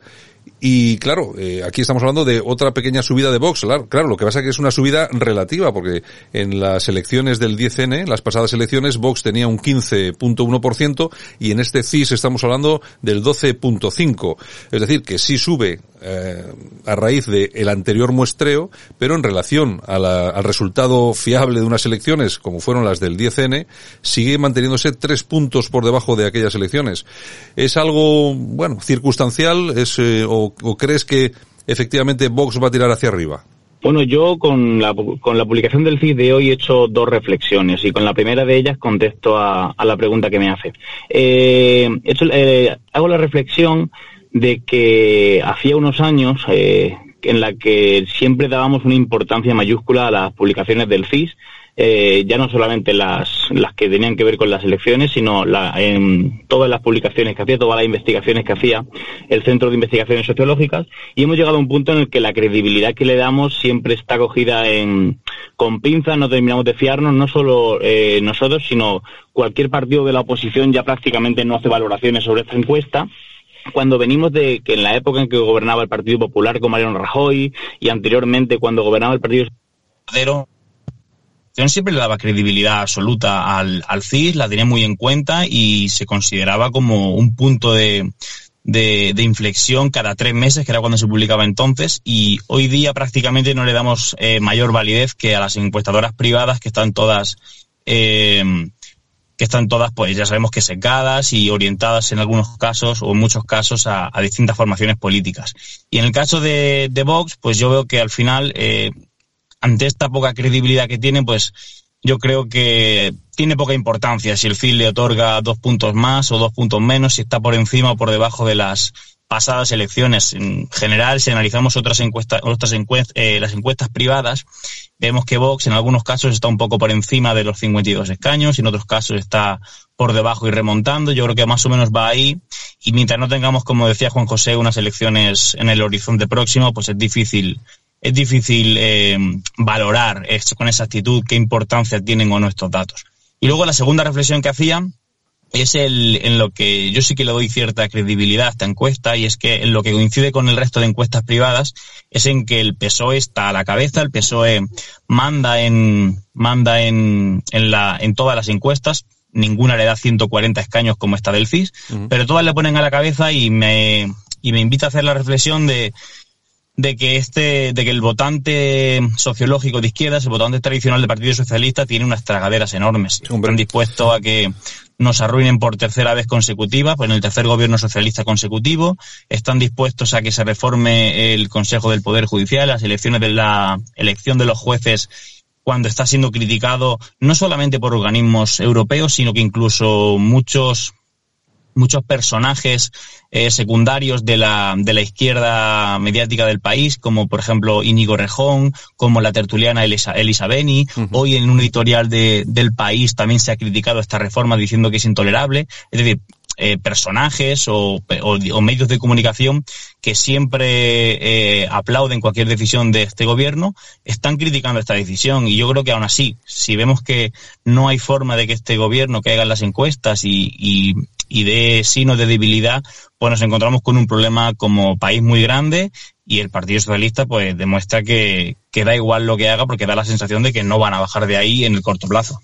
y claro, eh, aquí estamos hablando de otra pequeña subida de Vox. Claro, lo que pasa es que es una subida relativa, porque en las elecciones del 10N, las pasadas elecciones, Vox tenía un 15.1% y en este CIS estamos hablando del 12.5%. Es decir, que sí sube eh, a raíz del anterior muestreo, pero en relación al resultado fiable de unas elecciones, como fueron las del 10N, sigue manteniéndose tres puntos por debajo de aquellas elecciones. ¿Es algo, bueno, circunstancial? ¿Es, eh, o, crees que efectivamente Vox va a tirar hacia arriba? Bueno, yo con la, con la publicación del CID de hoy he hecho dos reflexiones y con la primera de ellas contesto a, la pregunta que me hace. Eh, hecho, eh, hago la reflexión de que hacía unos años eh, en la que siempre dábamos una importancia mayúscula a las publicaciones del CIS, eh, ya no solamente las, las que tenían que ver con las elecciones, sino la, en todas las publicaciones que hacía, todas las investigaciones que hacía el Centro de Investigaciones Sociológicas, y hemos llegado a un punto en el que la credibilidad que le damos siempre está cogida en, con pinzas, no terminamos de fiarnos, no solo eh, nosotros, sino cualquier partido de la oposición ya prácticamente no hace valoraciones sobre esta encuesta cuando venimos de que en la época en que gobernaba el Partido Popular con Mariano Rajoy y anteriormente cuando gobernaba el Partido siempre le daba credibilidad absoluta al, al CIS, la tenía muy en cuenta y se consideraba como un punto de, de, inflexión cada tres meses, que era cuando se publicaba entonces, y hoy día prácticamente no le damos eh, mayor validez que a las encuestadoras privadas que están todas eh, que están todas, pues ya sabemos que secadas y orientadas en algunos casos o en muchos casos a, distintas formaciones políticas. Y en el caso de, de Vox, pues yo veo que al final, eh, ante esta poca credibilidad que tiene, pues yo creo que tiene poca importancia si el FIL le otorga dos puntos más o dos puntos menos, si está por encima o por debajo de las pasadas elecciones. En general, si analizamos otras encuestas, otras encuestas, eh, las encuestas privadas, vemos que Vox en algunos casos está un poco por encima de los 52 escaños y en otros casos está por debajo y remontando. Yo creo que más o menos va ahí. Y mientras no tengamos, como decía Juan José, unas elecciones en el horizonte próximo, pues es difícil es difícil eh, valorar esto, con exactitud qué importancia tienen o no estos datos. Y luego la segunda reflexión que hacían es el, en lo que yo sí que le doy cierta credibilidad a esta encuesta y es que en lo que coincide con el resto de encuestas privadas es en que el PSOE está a la cabeza, el PSOE manda en, manda en, en, la, en todas las encuestas, ninguna le da 140 escaños como esta del CIS, pero todas le ponen a la cabeza y me, y me invita a hacer la reflexión de de que este, de que el votante sociológico de izquierdas, el votante tradicional del Partido Socialista, tiene unas tragaderas enormes. Están dispuestos a que nos arruinen por tercera vez consecutiva, pues en el tercer gobierno socialista consecutivo, están dispuestos a que se reforme el Consejo del Poder Judicial, las elecciones de la elección de los jueces cuando está siendo criticado no solamente por organismos europeos, sino que incluso muchos muchos personajes eh, secundarios de la, de la izquierda mediática del país, como por ejemplo Íñigo Rejón, como la tertuliana Elisa, Elisa Beni. Hoy en un editorial de, del país también se ha criticado esta reforma diciendo que es intolerable. Es decir, eh, personajes o, o, medios de comunicación que siempre eh, aplauden cualquier decisión de este gobierno están criticando esta decisión y yo creo que aún así si vemos que no hay forma de que este gobierno caiga en las encuestas y, y, y de signos de debilidad, pues nos encontramos con un problema como país muy grande y el Partido Socialista pues demuestra que, que, da igual lo que haga porque da la sensación de que no van a bajar de ahí en el corto plazo.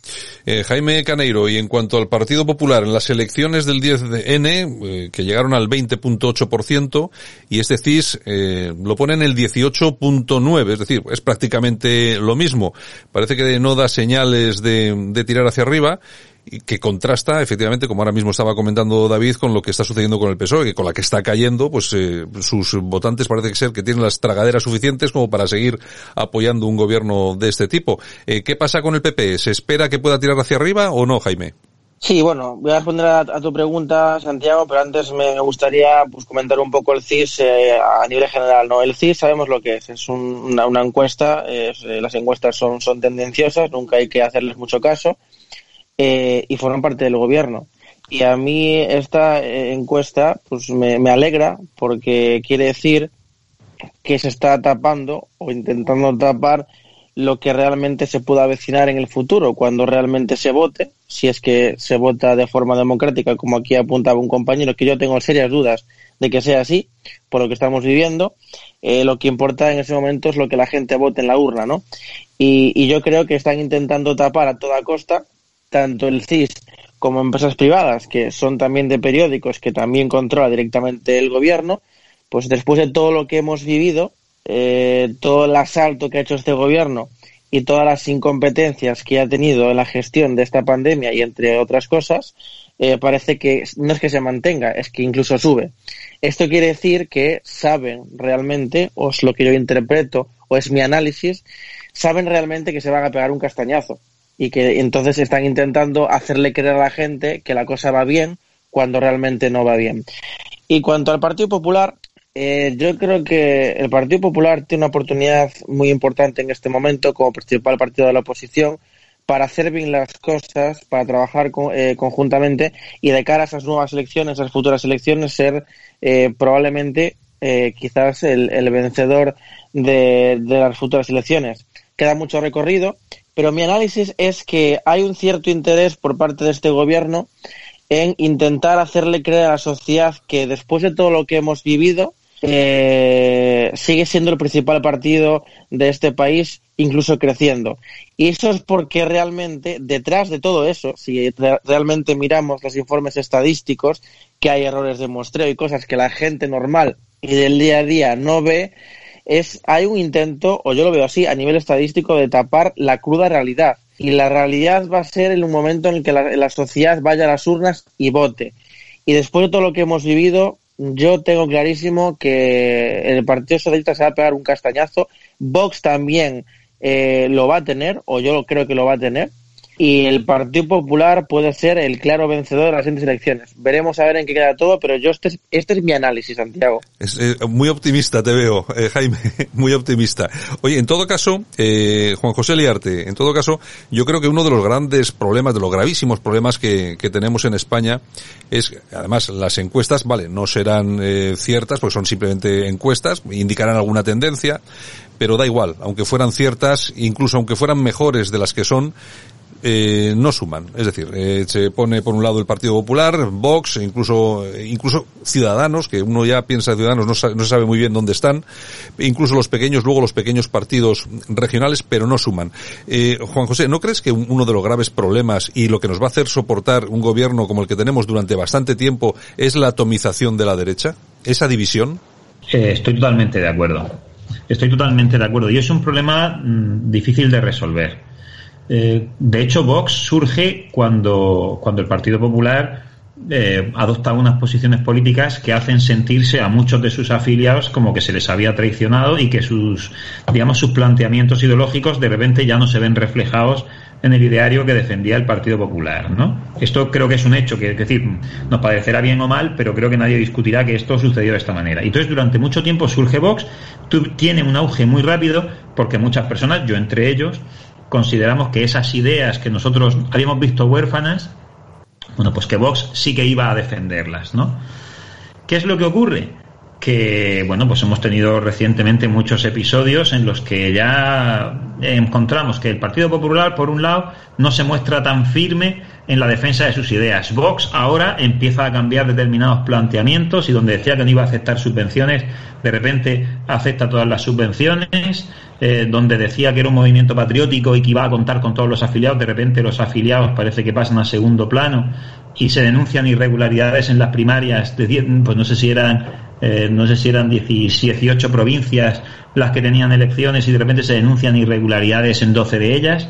Eh, Jaime Caneiro, y en cuanto al Partido Popular, en las elecciones del 10 de N, eh, que llegaron al 20.8%, y este CIS eh, lo pone en el 18.9%, es decir, es prácticamente lo mismo. Parece que no da señales de, de tirar hacia arriba, que contrasta efectivamente, como ahora mismo estaba comentando David, con lo que está sucediendo con el PSOE, que con la que está cayendo, pues eh, sus votantes parece ser que tienen las tragaderas suficientes como para seguir apoyando un gobierno de este tipo. Eh, ¿Qué pasa con el PP? ¿Se espera que pueda tirar hacia arriba o no, Jaime? Sí, bueno, voy a responder a, tu pregunta, Santiago, pero antes me gustaría pues, comentar un poco el CIS eh, a nivel general. ¿no? El CIS sabemos lo que es, es una, una, encuesta, las encuestas son, son tendenciosas, nunca hay que hacerles mucho caso eh, y forman parte del gobierno. Y a mí esta eh, encuesta pues me, alegra porque quiere decir que se está tapando o intentando tapar lo que realmente se pueda avecinar en el futuro, cuando realmente se vote, si es que se vota de forma democrática, como aquí apuntaba un compañero, que yo tengo serias dudas de que sea así, por lo que estamos viviendo, eh, lo que importa en ese momento es lo que la gente vote en la urna, ¿no? Y, y yo creo que están intentando tapar a toda costa tanto el CIS como empresas privadas, que son también de periódicos, que también controla directamente el gobierno, pues después de todo lo que hemos vivido, eh, todo el asalto que ha hecho este gobierno y todas las incompetencias que ha tenido en la gestión de esta pandemia y entre otras cosas, eh, parece que no es que se mantenga, es que incluso sube. Esto quiere decir que saben realmente, o es lo que yo interpreto, o es mi análisis, saben realmente que se van a pegar un castañazo y que entonces están intentando hacerle creer a la gente que la cosa va bien cuando realmente no va bien. Y cuanto al Partido Popular, eh, yo creo que el Partido Popular tiene una oportunidad muy importante en este momento como principal partido de la oposición para hacer bien las cosas, para trabajar eh, conjuntamente y de cara a esas nuevas elecciones, a esas futuras elecciones, ser eh, probablemente quizás el, vencedor de las futuras elecciones. Queda mucho recorrido, pero mi análisis es que hay un cierto interés por parte de este gobierno en intentar hacerle creer a la sociedad que después de todo lo que hemos vivido, eh, sigue siendo el principal partido de este país, incluso creciendo. Y eso es porque realmente detrás de todo eso, si realmente miramos los informes estadísticos, que hay errores de muestreo y cosas que la gente normal y del día a día no ve, es hay un intento, o yo lo veo así, a nivel estadístico, de tapar la cruda realidad. Y la realidad va a ser en un momento en el que la, sociedad vaya a las urnas y vote. Y después de todo lo que hemos vivido, yo tengo clarísimo que el Partido Socialista se va a pegar un castañazo. Vox también eh, lo va a tener, o yo creo que lo va a tener. Y el Partido Popular puede ser el claro vencedor de las siguientes elecciones. Veremos a ver en qué queda todo, pero yo este, este es mi análisis, Santiago. Es eh, muy optimista te veo, eh, Jaime, muy optimista. Oye, en todo caso, eh, Juan José Liarte, en todo caso, yo creo que uno de los grandes problemas, de los gravísimos problemas que, que tenemos en España es, además, las encuestas, vale, no serán eh, ciertas porque son simplemente encuestas, indicarán alguna tendencia, pero da igual, aunque fueran ciertas, incluso aunque fueran mejores de las que son, eh, no suman. Es decir, eh, se pone por un lado el Partido Popular, Vox, incluso, incluso Ciudadanos, que uno ya piensa Ciudadanos, no, no se sabe muy bien dónde están, incluso los pequeños, luego los pequeños partidos regionales, pero no suman. Eh, Juan José, ¿no crees que uno de los graves problemas y lo que nos va a hacer soportar un gobierno como el que tenemos durante bastante tiempo es la atomización de la derecha? ¿Esa división? Eh, estoy totalmente de acuerdo. Estoy totalmente de acuerdo. Y es un problema mmm, difícil de resolver. Eh, de hecho, Vox surge cuando, cuando el Partido Popular eh, adopta unas posiciones políticas que hacen sentirse a muchos de sus afiliados como que se les había traicionado y que sus, digamos, sus planteamientos ideológicos de repente ya no se ven reflejados en el ideario que defendía el Partido Popular, ¿no? Esto creo que es un hecho, que es decir, nos parecerá bien o mal, pero creo que nadie discutirá que esto sucedió de esta manera. Entonces durante mucho tiempo surge Vox, tiene un auge muy rápido porque muchas personas, yo entre ellos, consideramos que esas ideas que nosotros habíamos visto huérfanas, bueno, pues que Vox sí que iba a defenderlas, ¿no? ¿Qué es lo que ocurre? Que, bueno, pues hemos tenido recientemente muchos episodios en los que ya encontramos que el Partido Popular, por un lado, no se muestra tan firme en la defensa de sus ideas. Vox ahora empieza a cambiar determinados planteamientos y donde decía que no iba a aceptar subvenciones, de repente acepta todas las subvenciones eh, donde decía que era un movimiento patriótico y que iba a contar con todos los afiliados, de repente los afiliados parece que pasan a segundo plano y se denuncian irregularidades en las primarias, de diez, pues no sé si eran eh, no sé si eran 18 provincias las que tenían elecciones y de repente se denuncian irregularidades en 12 de ellas.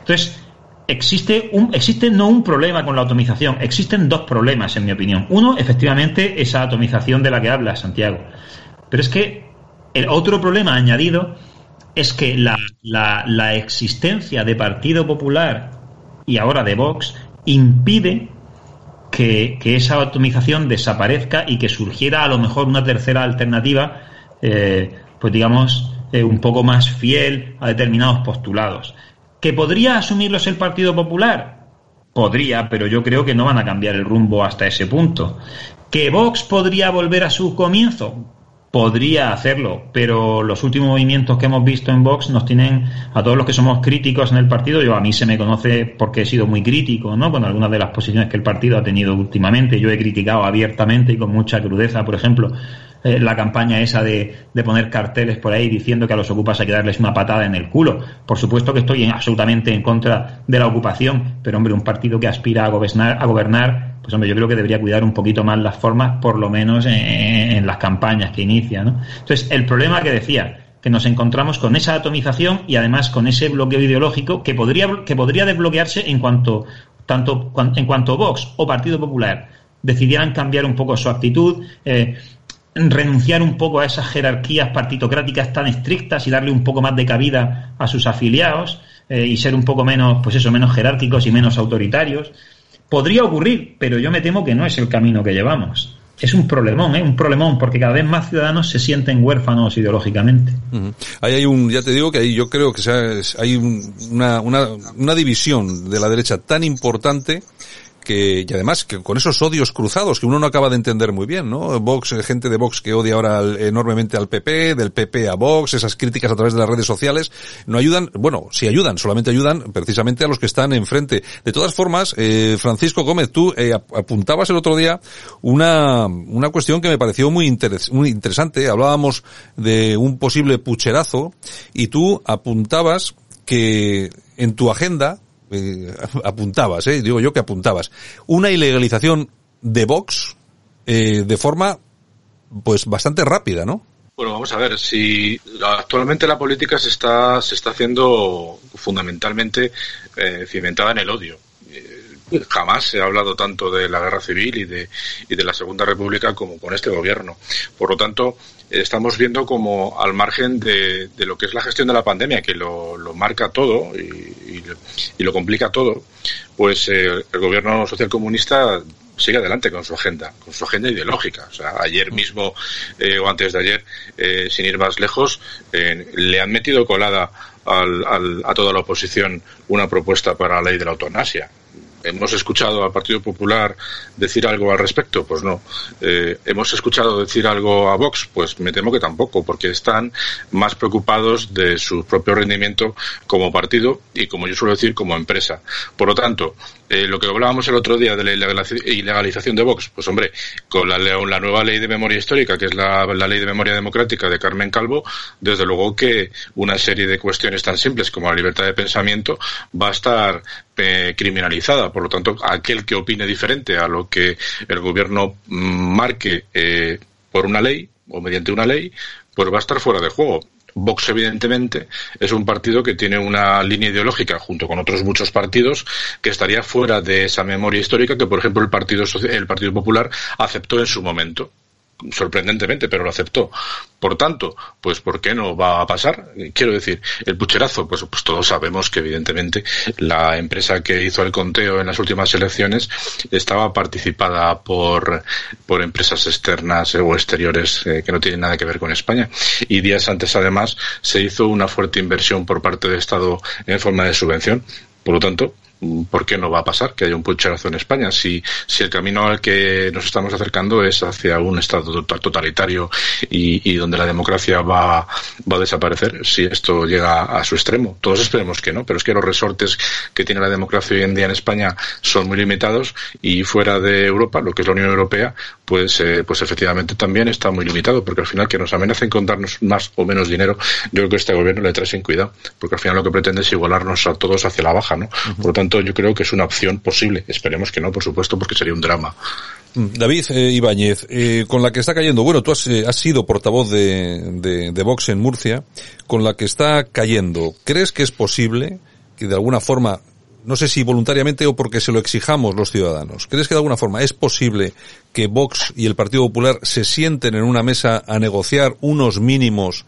Entonces, existe no un problema con la atomización, existen dos problemas en mi opinión. Uno, efectivamente, esa atomización de la que habla Santiago. Pero es que el otro problema añadido es que la, la, existencia de Partido Popular y ahora de Vox impide que, que, esa atomización desaparezca y que surgiera a lo mejor una tercera alternativa, eh, pues digamos, eh, un poco más fiel a determinados postulados. ¿Que podría asumirlos el Partido Popular? Podría, pero yo creo que no van a cambiar el rumbo hasta ese punto. ¿Que Vox podría volver a su comienzo? podría hacerlo, pero los últimos movimientos que hemos visto en Vox nos tienen a todos los que somos críticos en el partido, yo a mí se me conoce porque he sido muy crítico, ¿no? Con algunas de las posiciones que el partido ha tenido últimamente, yo he criticado abiertamente y con mucha crudeza, por ejemplo, eh, la campaña esa de, de, poner carteles por ahí diciendo que a los ocupas hay que darles una patada en el culo. Por supuesto que estoy en, absolutamente en contra de la ocupación, pero hombre, un partido que aspira a gobernar, a gobernar pues hombre, yo creo que debería cuidar un poquito más las formas, por lo menos en, en las campañas que inicia, ¿no? Entonces, el problema que decía, que nos encontramos con esa atomización y además con ese bloqueo ideológico que podría, que podría desbloquearse en cuanto, tanto, en cuanto Vox o Partido Popular decidieran cambiar un poco su actitud, eh, renunciar un poco a esas jerarquías partitocráticas tan estrictas y darle un poco más de cabida a sus afiliados eh, y ser un poco menos, pues eso, menos jerárquicos y menos autoritarios. Podría ocurrir, pero yo me temo que no es el camino que llevamos. Es un problemón, ¿eh? un problemón, porque cada vez más ciudadanos se sienten huérfanos ideológicamente. Ahí hay un, ya te digo que ahí yo creo que hay una, una, una división de la derecha tan importante que, y además que con esos odios cruzados que uno no acaba de entender muy bien, ¿no? Vox, gente de Vox que odia ahora enormemente al PP, del PP a Vox, esas críticas a través de las redes sociales, no ayudan, bueno, sí ayudan, solamente ayudan precisamente a los que están enfrente. De todas formas, eh, Francisco Gómez, tú eh, apuntabas el otro día una, una cuestión que me pareció muy, muy interesante. Hablábamos de un posible pucherazo y tú apuntabas que en tu agenda eh, apuntabas, eh, digo yo que apuntabas, una ilegalización de Vox eh, de forma pues bastante rápida, ¿no? Bueno, vamos a ver, si actualmente la política se está, se está haciendo fundamentalmente eh, cimentada en el odio. Eh, jamás se ha hablado tanto de la guerra civil y de, y de la Segunda República como con este gobierno. Por lo tanto, estamos viendo como al margen de, lo que es la gestión de la pandemia, que lo, marca todo y, lo complica todo, pues eh, el gobierno social comunista sigue adelante con su agenda, con su agenda ideológica. O sea, ayer mismo eh, o antes de ayer, eh, sin ir más lejos, le han metido colada al, a toda la oposición una propuesta para la ley de la eutanasia. ¿Hemos escuchado al Partido Popular decir algo al respecto? Pues no. Eh, ¿Hemos escuchado decir algo a Vox? Pues me temo que tampoco, porque están más preocupados de su propio rendimiento como partido y, como yo suelo decir, como empresa. Por lo tanto, eh, lo que hablábamos el otro día de la ilegalización de Vox, pues hombre, con la, la nueva ley de memoria histórica, que es la, ley de memoria democrática de Carmen Calvo, desde luego que una serie de cuestiones tan simples como la libertad de pensamiento va a estar eh, criminalizada. Por lo tanto, aquel que opine diferente a lo que el gobierno mm, marque eh, por una ley o mediante una ley, pues va a estar fuera de juego. Vox, evidentemente, es un partido que tiene una línea ideológica, junto con otros muchos partidos, que estaría fuera de esa memoria histórica que, por ejemplo, el Partido, el partido Popular aceptó en su momento sorprendentemente, pero lo aceptó. Por tanto, pues ¿por qué no va a pasar? Quiero decir, el pucherazo, pues, pues todos sabemos que evidentemente la empresa que hizo el conteo en las últimas elecciones estaba participada por, por empresas externas o exteriores eh, que no tienen nada que ver con España. Y días antes, además, se hizo una fuerte inversión por parte del Estado en forma de subvención. Por lo tanto, ¿por qué no va a pasar que haya un pucherazo en España? Si, si el camino al que nos estamos acercando es hacia un Estado totalitario y, donde la democracia va, va a desaparecer, si esto llega a su extremo. Todos esperemos que no, pero es que los resortes que tiene la democracia hoy en día en España son muy limitados y fuera de Europa, lo que es la Unión Europea, pues, eh, pues efectivamente también está muy limitado, porque al final que nos amenacen con darnos más o menos dinero, yo creo que este gobierno le trae sin cuidado, porque al final lo que pretende es igualarnos a todos hacia la baja, ¿no? Por lo tanto, yo creo que es una opción posible. Esperemos que no, por supuesto, porque sería un drama. Mm, David eh, Ibáñez, eh, con la que está cayendo, bueno, tú has, eh, sido portavoz de, de, Vox en Murcia, con la que está cayendo, ¿crees que es posible que de alguna forma, no sé si voluntariamente o porque se lo exijamos los ciudadanos, ¿crees que de alguna forma es posible que Vox y el Partido Popular se sienten en una mesa a negociar unos mínimos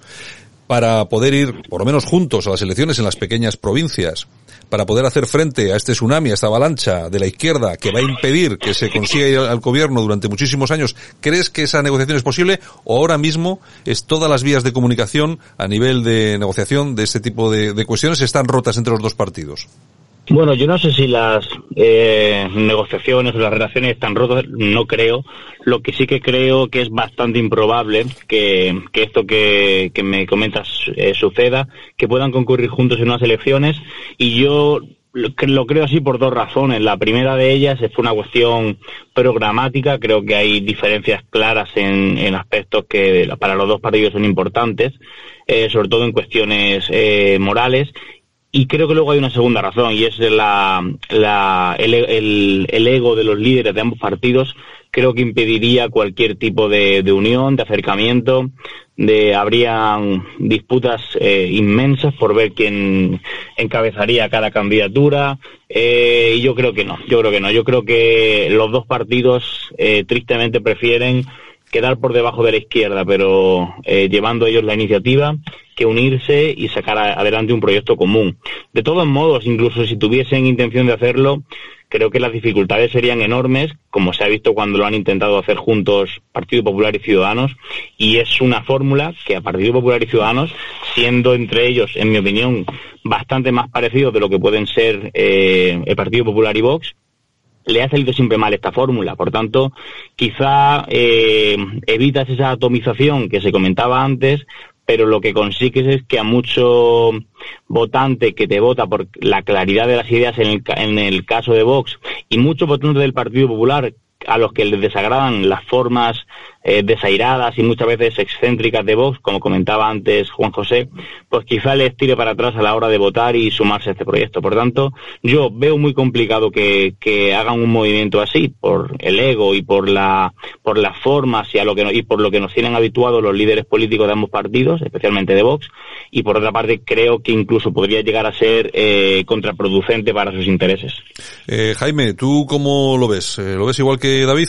para poder ir, por lo menos juntos, a las elecciones en las pequeñas provincias? para poder hacer frente a este tsunami, a esta avalancha de la izquierda que va a impedir que se consiga ir al gobierno durante muchísimos años, ¿crees que esa negociación es posible o ahora mismo es todas las vías de comunicación a nivel de negociación de este tipo de, cuestiones están rotas entre los dos partidos? Bueno, yo no sé si las eh, negociaciones o las relaciones están rotas, no creo. Lo que sí que creo que es bastante improbable que, esto que, me comentas eh, suceda, que puedan concurrir juntos en unas elecciones. Y yo lo, creo así por dos razones. La primera de ellas es una cuestión programática. Creo que hay diferencias claras en, aspectos que para los dos partidos son importantes, eh, sobre todo en cuestiones morales. Y creo que luego hay una segunda razón y es la, el, ego de los líderes de ambos partidos. Creo que impediría cualquier tipo de, unión, de acercamiento, de habrían disputas eh, inmensas por ver quién encabezaría cada candidatura eh, y yo creo que no, yo creo que no, yo creo que los dos partidos eh, tristemente prefieren quedar por debajo de la izquierda, pero eh, llevando ellos la iniciativa, que unirse y sacar adelante un proyecto común. De todos modos, incluso si tuviesen intención de hacerlo, creo que las dificultades serían enormes, como se ha visto cuando lo han intentado hacer juntos Partido Popular y Ciudadanos, y es una fórmula que a Partido Popular y Ciudadanos, siendo entre ellos, en mi opinión, bastante más parecidos de lo que pueden ser eh, el Partido Popular y Vox, le ha salido siempre mal esta fórmula. Por tanto, quizá eh, evitas esa atomización que se comentaba antes, pero lo que consigues es que a mucho votante que te vota por la claridad de las ideas en el, en el caso de Vox y muchos votantes del Partido Popular a los que les desagradan las formas eh, desairadas y muchas veces excéntricas de Vox, como comentaba antes Juan José, pues quizá les tire para atrás a la hora de votar y sumarse a este proyecto. Por tanto, yo veo muy complicado que, hagan un movimiento así por el ego y por la por las formas y a lo que y por lo que nos tienen habituados los líderes políticos de ambos partidos, especialmente de Vox, y por otra parte creo que incluso podría llegar a ser eh, contraproducente para sus intereses. Eh, Jaime, ¿tú cómo lo ves? ¿Lo ves igual que David?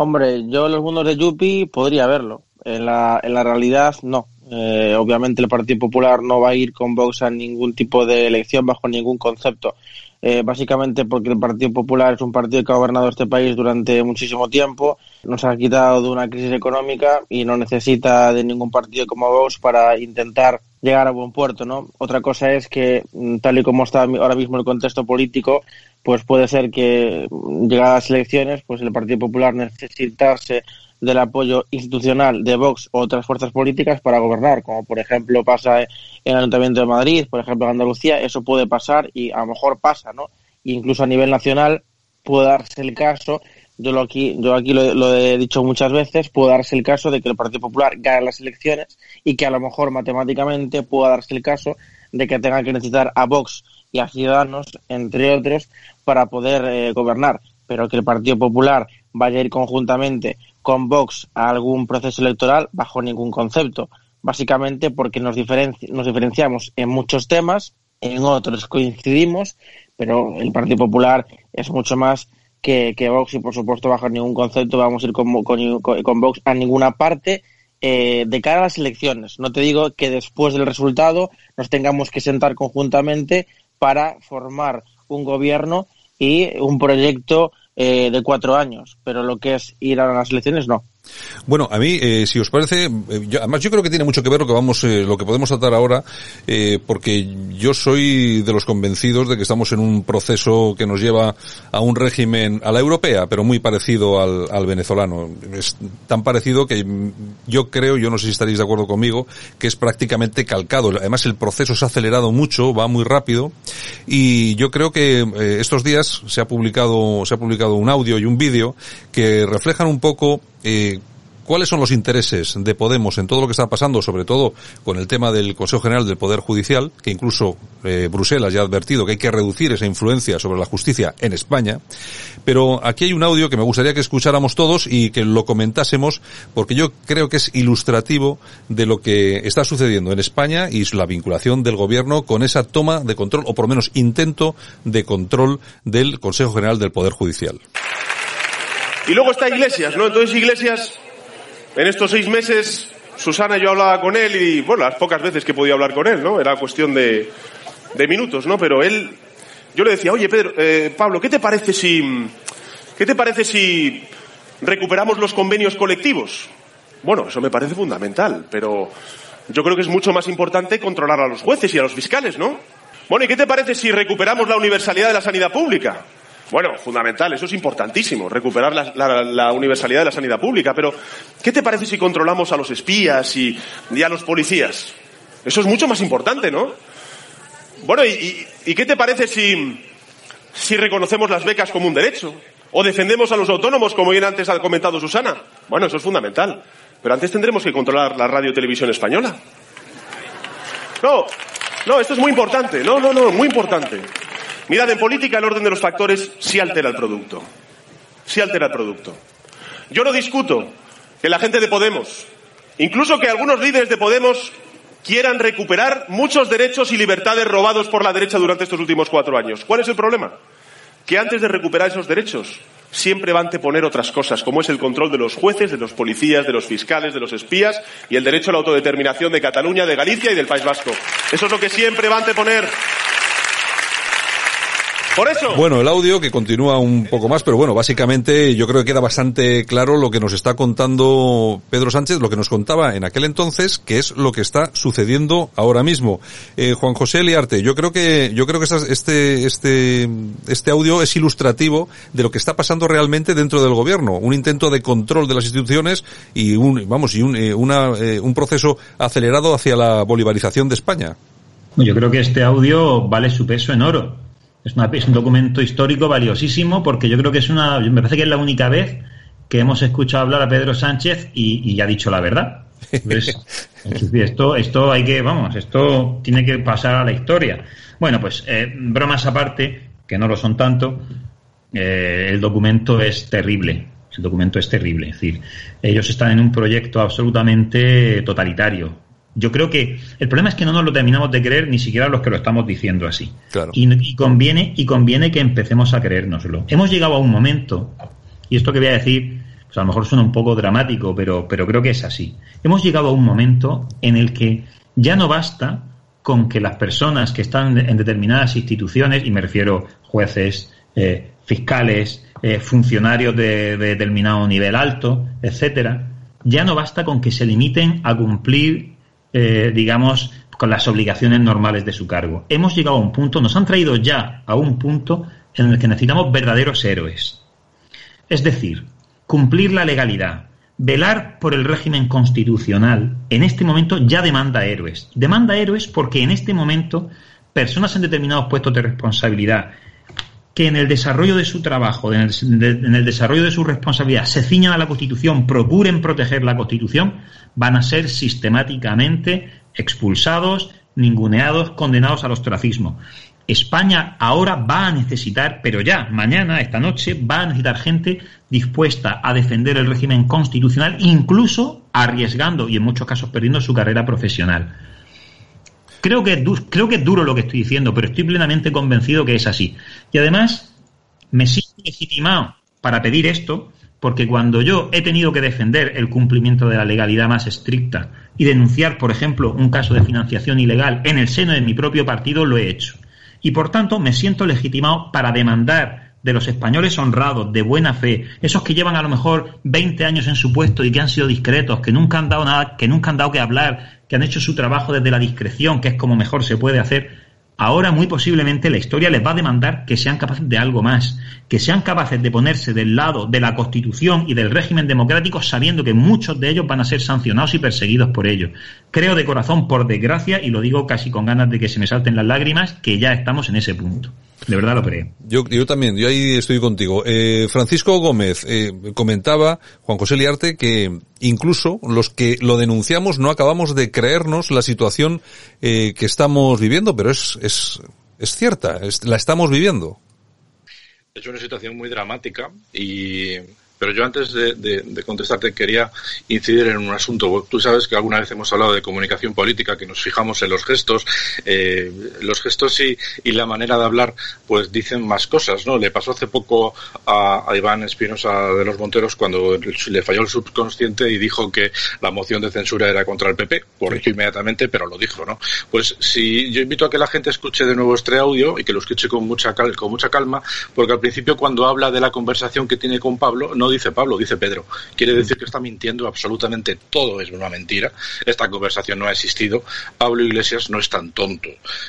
Hombre, yo en los mundos de Yupi podría verlo. En la, en la realidad, no. Eh, obviamente el Partido Popular no va a ir con Vox a ningún tipo de elección bajo ningún concepto. Eh, básicamente porque el Partido Popular es un partido que ha gobernado este país durante muchísimo tiempo, nos ha quitado de una crisis económica y no necesita de ningún partido como Vox para intentar llegar a buen puerto, ¿no? Otra cosa es que, mm, tal y como está ahora mismo el contexto político, pues puede ser que mm, llegadas las elecciones, pues el Partido Popular necesitase del apoyo institucional de Vox o otras fuerzas políticas para gobernar, como por ejemplo pasa en el Ayuntamiento de Madrid, por ejemplo en Andalucía, eso puede pasar y a lo mejor pasa, ¿no? incluso a nivel nacional puede darse el caso, yo, lo aquí, yo aquí lo, he dicho muchas veces, puede darse el caso de que el Partido Popular gane las elecciones y que a lo mejor matemáticamente pueda darse el caso de que tenga que necesitar a Vox y a Ciudadanos, entre otros, para poder eh, gobernar, pero que el Partido Popular vaya a ir conjuntamente con Vox a algún proceso electoral bajo ningún concepto. Básicamente porque nos, nos diferenciamos en muchos temas, en otros coincidimos, pero el Partido Popular es mucho más que, que Vox y por supuesto bajo ningún concepto vamos a ir con, con, Vox a ninguna parte eh, de cara a las elecciones. No te digo que después del resultado nos tengamos que sentar conjuntamente para formar un gobierno y un proyecto eh, de cuatro años, pero lo que es ir a las elecciones no. Bueno, a mí, eh, si os parece, eh, además yo creo que tiene mucho que ver lo que vamos, eh, lo que podemos tratar ahora, porque yo soy de los convencidos de que estamos en un proceso que nos lleva a un régimen a la europea, pero muy parecido al, al venezolano. Es tan parecido que yo creo, yo no sé si estaréis de acuerdo conmigo, que es prácticamente calcado. Además el proceso se ha acelerado mucho, va muy rápido, y yo creo que estos días se ha publicado, se ha publicado un audio y un vídeo que reflejan un poco eh, ¿Cuáles son los intereses de Podemos en todo lo que está pasando, sobre todo con el tema del Consejo General del Poder Judicial, que incluso eh, Bruselas ya ha advertido que hay que reducir esa influencia sobre la justicia en España? Pero aquí hay un audio que me gustaría que escucháramos todos y que lo comentásemos, porque yo creo que es ilustrativo de lo que está sucediendo en España y la vinculación del gobierno con esa toma de control, o por lo menos intento de control del Consejo General del Poder Judicial. Y luego está Iglesias, ¿no? Entonces Iglesias, en estos seis meses, Susana yo hablaba con él y, bueno, las pocas veces que podía hablar con él, ¿no? Era cuestión de, minutos, ¿no? Pero él, yo le decía, oye, Pedro, eh, Pablo, ¿qué te parece si, qué te parece si recuperamos los convenios colectivos? Bueno, eso me parece fundamental, pero yo creo que es mucho más importante controlar a los jueces y a los fiscales, ¿no? Bueno, ¿y qué te parece si recuperamos la universalidad de la sanidad pública? Bueno, fundamental, eso es importantísimo, recuperar la, universalidad de la sanidad pública. Pero, ¿qué te parece si controlamos a los espías y, a los policías? Eso es mucho más importante, ¿no? Bueno, ¿y, qué te parece si, si reconocemos las becas como un derecho? ¿O defendemos a los autónomos, como bien antes ha comentado Susana? Bueno, eso es fundamental. Pero antes tendremos que controlar la radio y televisión española. No, no, esto es muy importante. No, no, no, muy importante. Mirad, en política el orden de los factores sí altera el producto. Sí altera el producto. Yo no discuto que la gente de Podemos, incluso que algunos líderes de Podemos quieran recuperar muchos derechos y libertades robados por la derecha durante estos últimos cuatro años. ¿Cuál es el problema? Que antes de recuperar esos derechos siempre van a anteponer otras cosas, como es el control de los jueces, de los policías, de los fiscales, de los espías y el derecho a la autodeterminación de Cataluña, de Galicia y del País Vasco. Eso es lo que siempre va a anteponer por eso. Bueno, el audio que continúa un poco más, pero bueno, básicamente yo creo que queda bastante claro lo que nos está contando Pedro Sánchez, lo que nos contaba en aquel entonces, que es lo que está sucediendo ahora mismo. Eh, Juan José Liarte, yo creo que yo creo que este este este audio es ilustrativo de lo que está pasando realmente dentro del gobierno, un intento de control de las instituciones y un vamos y un eh, una, eh, un proceso acelerado hacia la bolivarización de España. Yo creo que este audio vale su peso en oro es, un documento histórico valiosísimo porque yo creo que es una, me parece que es la única vez que hemos escuchado hablar a Pedro Sánchez y, ha dicho la verdad. esto, esto hay que, vamos, esto tiene que pasar a la historia. Bueno, pues eh, bromas aparte, que no lo son tanto, eh, el documento es terrible. El documento es terrible. Es decir, ellos están en un proyecto absolutamente totalitario, yo creo que el problema es que no nos lo terminamos de creer ni siquiera los que lo estamos diciendo así. Y, conviene, y conviene que empecemos a creérnoslo. Hemos llegado a un momento, y esto que voy a decir pues a lo mejor suena un poco dramático, pero, pero creo que es así. Hemos llegado a un momento en el que ya no basta con que las personas que están en determinadas instituciones, y me refiero jueces, eh, fiscales, eh, funcionarios de, determinado nivel alto, etcétera, ya no basta con que se limiten a cumplir, eh, digamos, con las obligaciones normales de su cargo. Hemos llegado a un punto, nos han traído ya a un punto en el que necesitamos verdaderos héroes. Es decir, cumplir la legalidad, velar por el régimen constitucional, en este momento ya demanda héroes. Demanda héroes porque en este momento personas en determinados puestos de responsabilidad que en el desarrollo de su trabajo, en el, desarrollo de su responsabilidad, se ciñan a la Constitución, procuren proteger la Constitución, van a ser sistemáticamente expulsados, ninguneados, condenados al ostracismo. España ahora va a necesitar, pero ya, mañana, esta noche, va a necesitar gente dispuesta a defender el régimen constitucional, incluso arriesgando y en muchos casos perdiendo su carrera profesional. Creo que, es duro lo que estoy diciendo, pero estoy plenamente convencido que es así. Y además, me siento legitimado para pedir esto, porque cuando yo he tenido que defender el cumplimiento de la legalidad más estricta y denunciar, por ejemplo, un caso de financiación ilegal en el seno de mi propio partido, lo he hecho. Y por tanto, me siento legitimado para demandar de los españoles honrados, de buena fe, esos que llevan a lo mejor 20 años en su puesto y que han sido discretos, que nunca han dado nada, que nunca han dado que hablar, que han hecho su trabajo desde la discreción, que es como mejor se puede hacer, ahora muy posiblemente la historia les va a demandar que sean capaces de algo más, que sean capaces de ponerse del lado de la Constitución y del régimen democrático sabiendo que muchos de ellos van a ser sancionados y perseguidos por ello. Creo de corazón, por desgracia, y lo digo casi con ganas de que se me salten las lágrimas, que ya estamos en ese punto. De verdad lo creo. Yo, yo también, yo ahí estoy contigo. Eh, Francisco Gómez eh, comentaba, Juan José Liarte, que incluso los que lo denunciamos no acabamos de creernos la situación eh, que estamos viviendo, pero es, es, es cierta, la estamos viviendo. Es una situación muy dramática y pero yo antes de, contestarte quería incidir en un asunto. Tú sabes que alguna vez hemos hablado de comunicación política, que nos fijamos en los gestos. Eh, los gestos y, y, la manera de hablar, pues dicen más cosas, ¿no? Le pasó hace poco a, Iván Espinosa de los Monteros cuando le falló el subconsciente y dijo que la moción de censura era contra el PP. Corrigió inmediatamente, pero lo dijo, ¿no? Pues si yo invito a que la gente escuche de nuevo este audio y que lo escuche con mucha, con mucha calma, porque al principio cuando habla de la conversación que tiene con Pablo, no dice Pablo, dice Pedro. Quiere decir que está mintiendo absolutamente todo es una mentira. Esta conversación no ha existido. Pablo Iglesias no es tan tonto.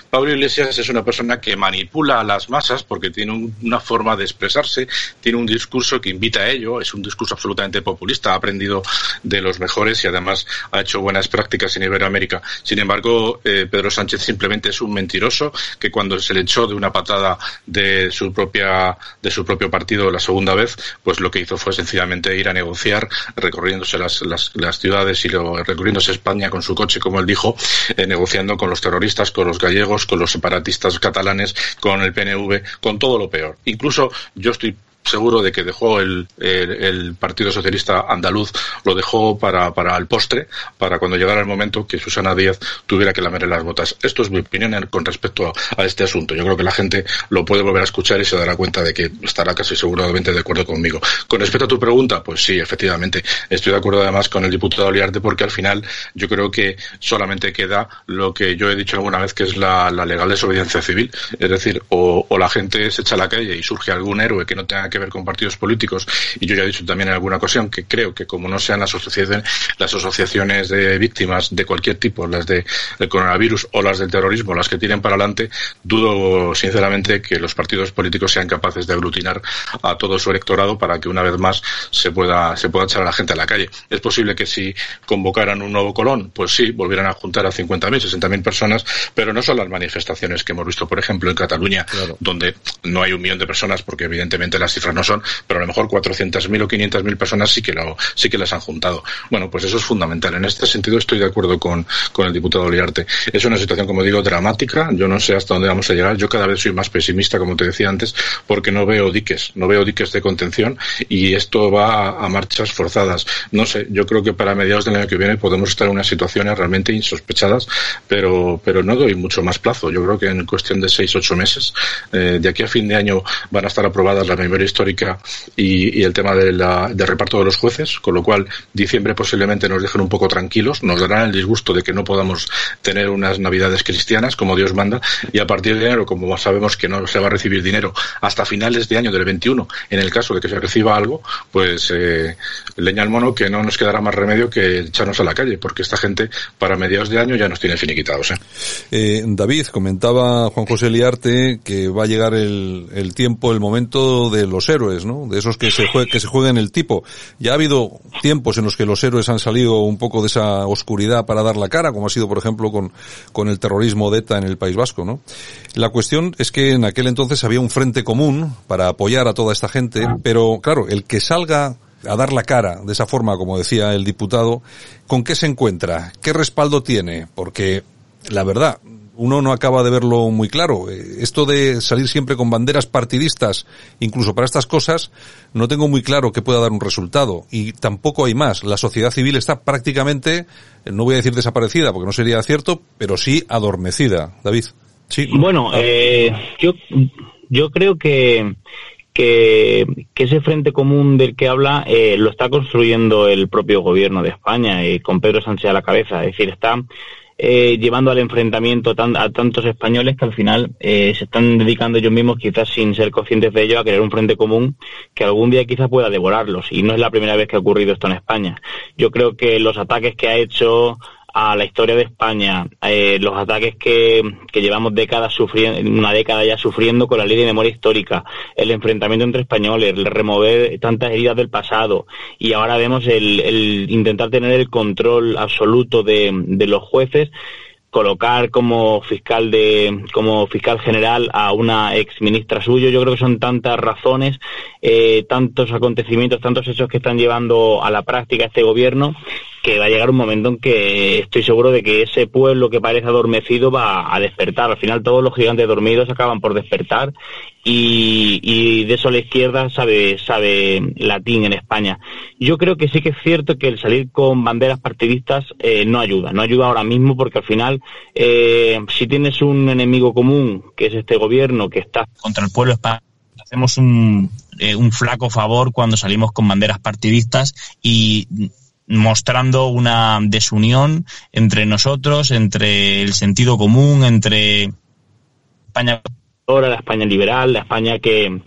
Pablo Iglesias es una persona que manipula a las masas porque tiene una forma de expresarse, tiene un discurso que invita a ello, es un discurso absolutamente populista, ha aprendido de los mejores y además ha hecho buenas prácticas en Iberoamérica. Sin embargo, eh, Pedro Sánchez simplemente es un mentiroso que cuando se le echó de una patada de su propia de su propio partido la segunda vez, pues lo que hizo fue sencillamente ir a negociar, recorriéndose las, las, ciudades y lo, recorriéndose España con su coche, como él dijo, eh, negociando con los terroristas, con los gallegos, con los separatistas catalanes, con el PNV, con todo lo peor. Incluso yo estoy seguro de que dejó el, el, Partido Socialista Andaluz, lo dejó para, para el postre, para cuando llegara el momento que Susana Díaz tuviera que lamer las botas. Esto es mi opinión con respecto a, este asunto. Yo creo que la gente lo puede volver a escuchar y se dará cuenta de que estará casi seguramente de acuerdo conmigo. Con respecto a tu pregunta, pues sí, efectivamente, estoy de acuerdo además con el diputado Liarte porque al final yo creo que solamente queda lo que yo he dicho alguna vez que es la, legal desobediencia civil. Es decir, o, o la gente se echa a la calle y surge algún héroe que no tenga que ver con partidos políticos y yo ya he dicho también en alguna ocasión que creo que como no sean las asociaciones, las asociaciones de víctimas de cualquier tipo, las del coronavirus o las del terrorismo, las que tienen para adelante, dudo sinceramente que los partidos políticos sean capaces de aglutinar a todo su electorado para que una vez más se pueda, se pueda echar a la gente a la calle. Es posible que si convocaran un nuevo Colón, pues sí, volvieran a juntar a 50.000, 60.000 personas, pero no son las manifestaciones que hemos visto, por ejemplo, en Cataluña, donde no hay un millón de personas, porque evidentemente las cifras no son, pero a lo mejor 400.000 o 500.000 personas sí que, lo, sí que las han juntado. Bueno, pues eso es fundamental. En este sentido estoy de acuerdo con, con el diputado Liarte. Es una situación, como digo, dramática. Yo no sé hasta dónde vamos a llegar. Yo cada vez soy más pesimista, como te decía antes, porque no veo diques, no veo diques de contención y esto va a, marchas forzadas. No sé, yo creo que para mediados del año que viene podemos estar en unas situaciones realmente insospechadas, pero, pero no doy mucho más plazo. Yo creo que en cuestión de seis, ocho meses, eh, de aquí a fin de año van a estar aprobadas las memorias histórica y, el tema de la, del reparto de los jueces, con lo cual diciembre posiblemente nos dejen un poco tranquilos, nos darán el disgusto de que no podamos tener unas navidades cristianas como Dios manda y a partir de enero, como sabemos que no se va a recibir dinero hasta finales de año del 21, en el caso de que se reciba algo, pues eh, leña al mono que no nos quedará más remedio que echarnos a la calle, porque esta gente para mediados de año ya nos tiene finiquitados. ¿eh? Eh, David, comentaba Juan José Liarte que va a llegar el, el tiempo, el momento de los héroes, ¿no? De esos que se, que se el tipo. Ya ha habido tiempos en los que los héroes han salido un poco de esa oscuridad para dar la cara, como ha sido, por ejemplo, con, con el terrorismo de ETA en el País Vasco. La cuestión es que en aquel entonces había un frente común para apoyar a toda esta gente, pero claro, el que salga a dar la cara de esa forma, como decía el diputado, ¿con qué se encuentra? ¿Qué respaldo tiene? Porque la verdad, uno no acaba de verlo muy claro. Eh, esto de salir siempre con banderas partidistas, incluso para estas cosas, no tengo muy claro que pueda dar un resultado. Y tampoco hay más. La sociedad civil está prácticamente, no voy a decir desaparecida, porque no sería cierto, pero sí adormecida. David. Sí. Bueno, eh, yo, yo creo que, que, ese frente común del que habla eh, lo está construyendo el propio gobierno de España y con Pedro Sánchez a la cabeza. Es decir, está eh, llevando al enfrentamiento a tantos españoles que al final eh, se están dedicando ellos mismos, quizás sin ser conscientes de ello, a crear un frente común que algún día quizás pueda devorarlos. Y no es la primera vez que ha ocurrido esto en España. Yo creo que los ataques que ha hecho a la historia de España, eh, los ataques que, que, llevamos décadas sufriendo, una década ya sufriendo con la ley de memoria histórica, el enfrentamiento entre españoles, el remover tantas heridas del pasado y ahora vemos el, el intentar tener el control absoluto de, de los jueces colocar como fiscal de como fiscal general a una ex ministra suyo yo creo que son tantas razones eh, tantos acontecimientos tantos hechos que están llevando a la práctica este gobierno que va a llegar un momento en que estoy seguro de que ese pueblo que parece adormecido va a despertar. Al final todos los gigantes dormidos acaban por despertar y, de eso la izquierda sabe, sabe latín en España. Yo creo que sí que es cierto que el salir con banderas partidistas eh, no ayuda, no ayuda ahora mismo porque al final eh, si tienes un enemigo común que es este gobierno que está contra el pueblo español, hacemos un, eh, un flaco favor cuando salimos con banderas partidistas y mostrando una desunión entre nosotros, entre el sentido común, entre España la España liberal, la España que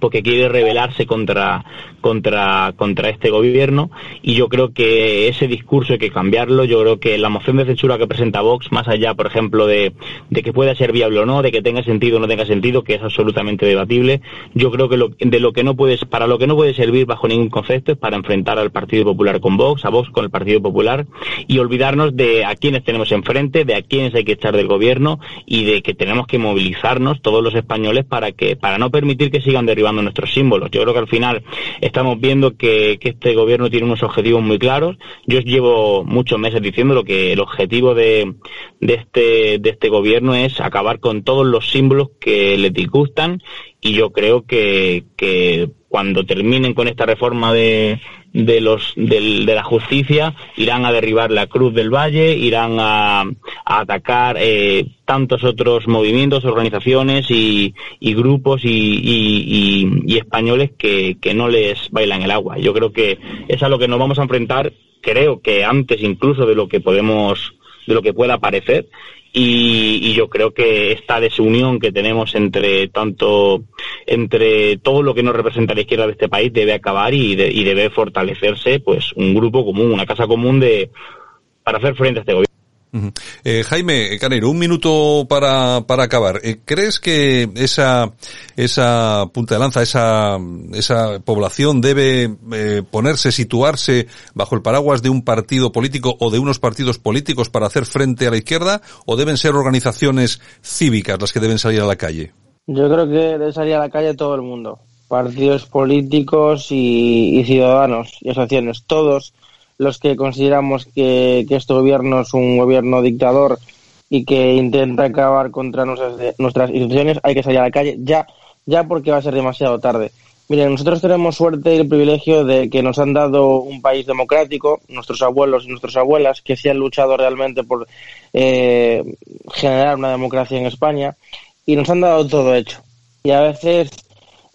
porque quiere rebelarse contra contra, contra este gobierno y yo creo que ese discurso hay que cambiarlo. Yo creo que la moción de censura que presenta Vox, más allá, por ejemplo, de, de que pueda ser viable o no, de que tenga sentido o no tenga sentido, que es absolutamente debatible, yo creo que lo, de lo que no puede, para lo que no puede servir bajo ningún concepto es para enfrentar al Partido Popular con Vox, a Vox con el Partido Popular y olvidarnos de a quienes tenemos enfrente, de a quienes hay que echar del gobierno y de que tenemos que movilizarnos todos los españoles para que, para no permitir que sigan derribando nuestros símbolos. Yo creo que al final estamos viendo que, este gobierno tiene unos objetivos muy claros. Yo llevo muchos meses diciendo lo que el objetivo de, de, este, de este gobierno es acabar con todos los símbolos que le disgustan y yo creo que, que cuando terminen con esta reforma de, de, los, de, la justicia, irán a derribar la Cruz del Valle, irán a, atacar eh, tantos otros movimientos, organizaciones y, grupos y, españoles que, que, no les bailan el agua. Yo creo que es a lo que nos vamos a enfrentar, creo que antes incluso de lo que podemos de lo que pueda parecer y, yo creo que esta desunión que tenemos entre tanto entre todo lo que nos representa la izquierda de este país debe acabar y, y debe fortalecerse pues un grupo común una casa común de para hacer frente a este gobierno eh, Jaime Canero, un minuto para, para acabar. Eh, ¿Crees que esa, esa punta de lanza, esa, esa población debe eh, ponerse, situarse bajo el paraguas de un partido político o de unos partidos políticos para hacer frente a la izquierda o deben ser organizaciones cívicas las que deben salir a la calle? Yo creo que debe salir a la calle todo el mundo, partidos políticos y, y ciudadanos y asociaciones, todos los que consideramos que, este gobierno es un gobierno dictador y que intenta acabar contra nuestras, nuestras instituciones, hay que salir a la calle ya, ya porque va a ser demasiado tarde. Miren, nosotros tenemos suerte y el privilegio de que nos han dado un país democrático, nuestros abuelos y nuestras abuelas, que sí han luchado realmente por eh, generar una democracia en España, y nos han dado todo hecho. Y a veces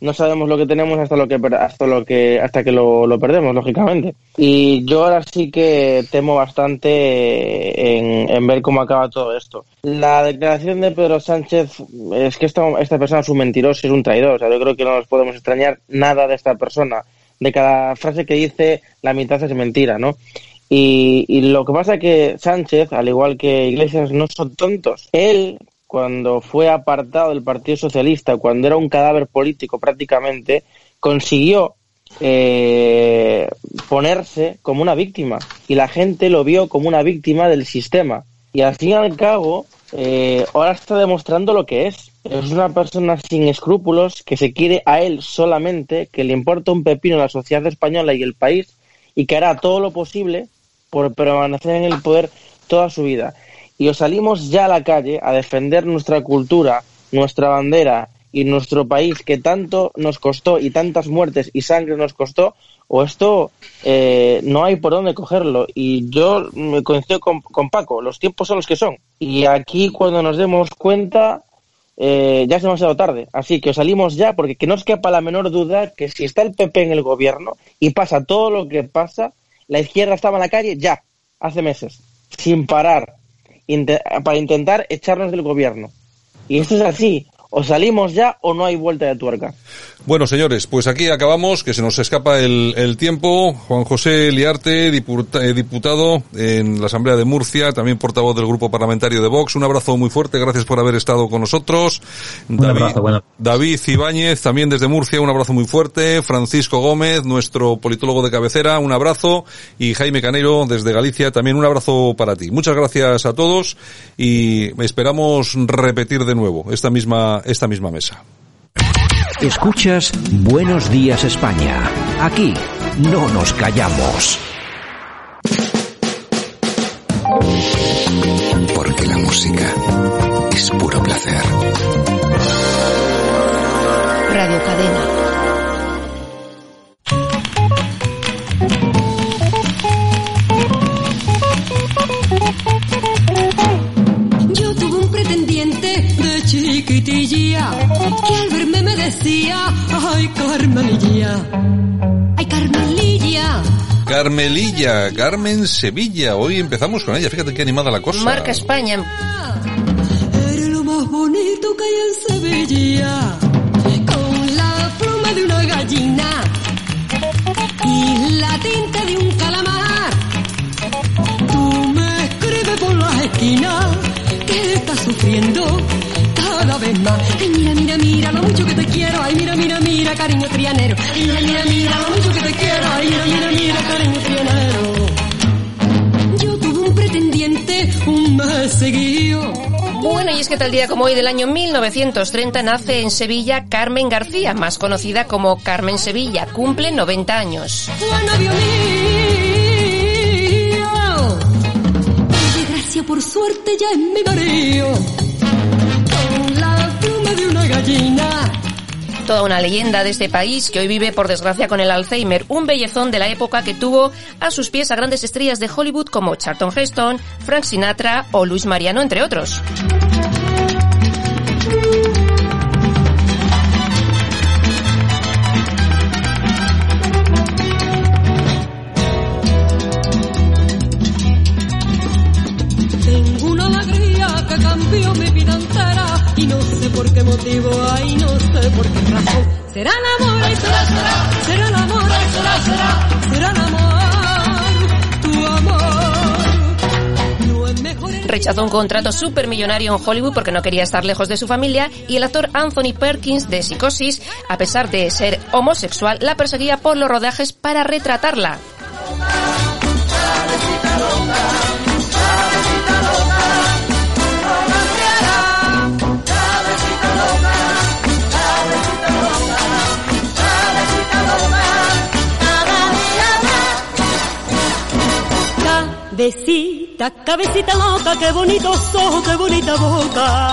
no sabemos lo que tenemos hasta lo que hasta lo que hasta que lo, lo perdemos lógicamente. Y yo ahora sí que temo bastante en, en, ver cómo acaba todo esto. La declaración de Pedro Sánchez es que esta, esta persona es un mentiroso es un traidor. O sea yo creo que no nos podemos extrañar nada de esta persona. De cada frase que dice la mitad es mentira no y, y lo que pasa es que Sánchez al igual que Iglesias no son tontos. Él cuando fue apartado del Partido Socialista, cuando era un cadáver político prácticamente, consiguió eh, ponerse como una víctima y la gente lo vio como una víctima del sistema. Y al fin y al cabo, eh, ahora está demostrando lo que es. Es una persona sin escrúpulos que se quiere a él solamente, que le importa un pepino la sociedad española y el país y que hará todo lo posible por permanecer en el poder toda su vida y os salimos ya a la calle a defender nuestra cultura, nuestra bandera y nuestro país que tanto nos costó y tantas muertes y sangre nos costó, o esto eh, no hay por dónde cogerlo. Y yo me coincido con, con, Paco, los tiempos son los que son. Y aquí cuando nos demos cuenta eh, ya es demasiado tarde. Así que os salimos ya porque que no os quepa la menor duda que si está el PP en el gobierno y pasa todo lo que pasa, la izquierda estaba en la calle ya, hace meses, sin parar para intentar echarnos del gobierno. Y esto es así. O salimos ya o no hay vuelta de tuerca. Bueno, señores, pues aquí acabamos, que se nos escapa el, el tiempo. Juan José Liarte, eh, diputado en la Asamblea de Murcia, también portavoz del Grupo Parlamentario de Vox. Un abrazo muy fuerte, gracias por haber estado con nosotros. Un David, abrazo, bueno. David Ibáñez, también desde Murcia, un abrazo muy fuerte. Francisco Gómez, nuestro politólogo de cabecera, un abrazo. Y Jaime Canero, desde Galicia, también un abrazo para ti. Muchas gracias a todos y esperamos repetir de nuevo esta misma, esta misma mesa. Escuchas Buenos Días España. Aquí no nos callamos. Porque la música es puro placer. Chiquitilla que al verme me decía, ay Carmelilla, ay Carmelilla. Carmelilla, Carmen Sevilla. Hoy empezamos con ella. Fíjate qué animada la cosa. Marca España. Eres lo más bonito que hay en Sevilla, con la pluma de una gallina y la tinta de un calamar. Tú me escribes por las esquinas que estás sufriendo cada vez más. Ay, mira, mira, mira lo mucho que te quiero. Ay, mira, mira, mira, cariño trianero. Ay, mira, mira, mira lo mucho que te quiero. Ay, mira, mira, mira, cariño trianero. Yo tuve un pretendiente un mes seguido. Bueno, y es que tal día como hoy del año 1930 nace en Sevilla Carmen García, más conocida como Carmen Sevilla. Cumple 90 años. Gracia por suerte ya es mi marido. De una gallina. Toda una leyenda de este país que hoy vive por desgracia con el Alzheimer, un bellezón de la época que tuvo a sus pies a grandes estrellas de Hollywood como Charlton Heston, Frank Sinatra o Luis Mariano, entre otros. Motivo, ay no sé por qué razón. Será el amor, ay, será, será, será el amor, ay, será, será, será el amor, tu amor. No es mejor el Rechazó un contrato supermillonario en Hollywood porque no quería estar lejos de su familia y el actor Anthony Perkins de Psicosis, a pesar de ser homosexual, la perseguía por los rodajes para retratarla. Cabecita, cabecita loca, qué bonitos ojos, qué bonita boca.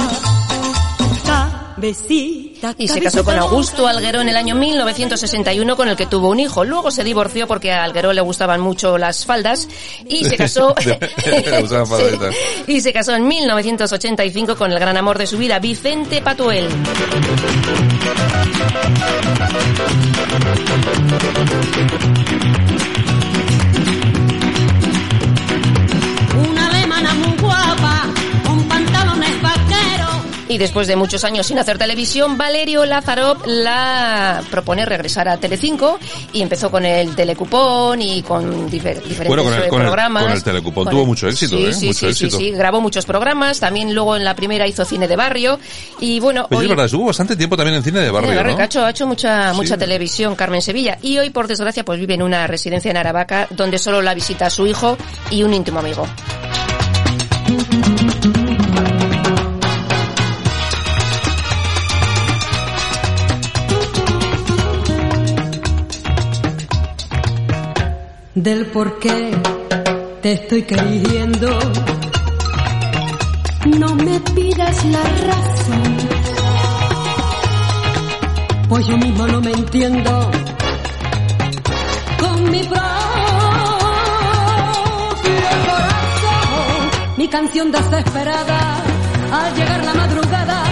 Cabecita y se casó con Augusto Alguero en el año 1961 con el que tuvo un hijo. Luego se divorció porque a Alguero le gustaban mucho las faldas y se casó y se casó en 1985 con el gran amor de su vida, Vicente Patuel. Y después de muchos años sin hacer televisión, Valerio Lazarov la propone regresar a Telecinco y empezó con el Telecupón y con difer- diferentes Bueno, con el, eh, con el, programas. con el Telecupón Con tuvo el- mucho éxito, sí, ¿eh? sí, mucho sí, éxito. sí, sí, grabó muchos programas. También luego en la primera hizo cine de barrio. Y bueno, Pues hoy... es verdad, estuvo bastante tiempo también en cine de barrio, ¿no? ha hecho, ha hecho mucha, mucha televisión Carmen Sevilla y hoy por desgracia pues vive en una residencia en Aravaca donde solo la visita su hijo y un íntimo amigo. Del por qué te estoy queriendo. No me pidas la razón, pues yo mismo no me entiendo. Con mi propio corazón, mi canción desesperada, al llegar la madrugada,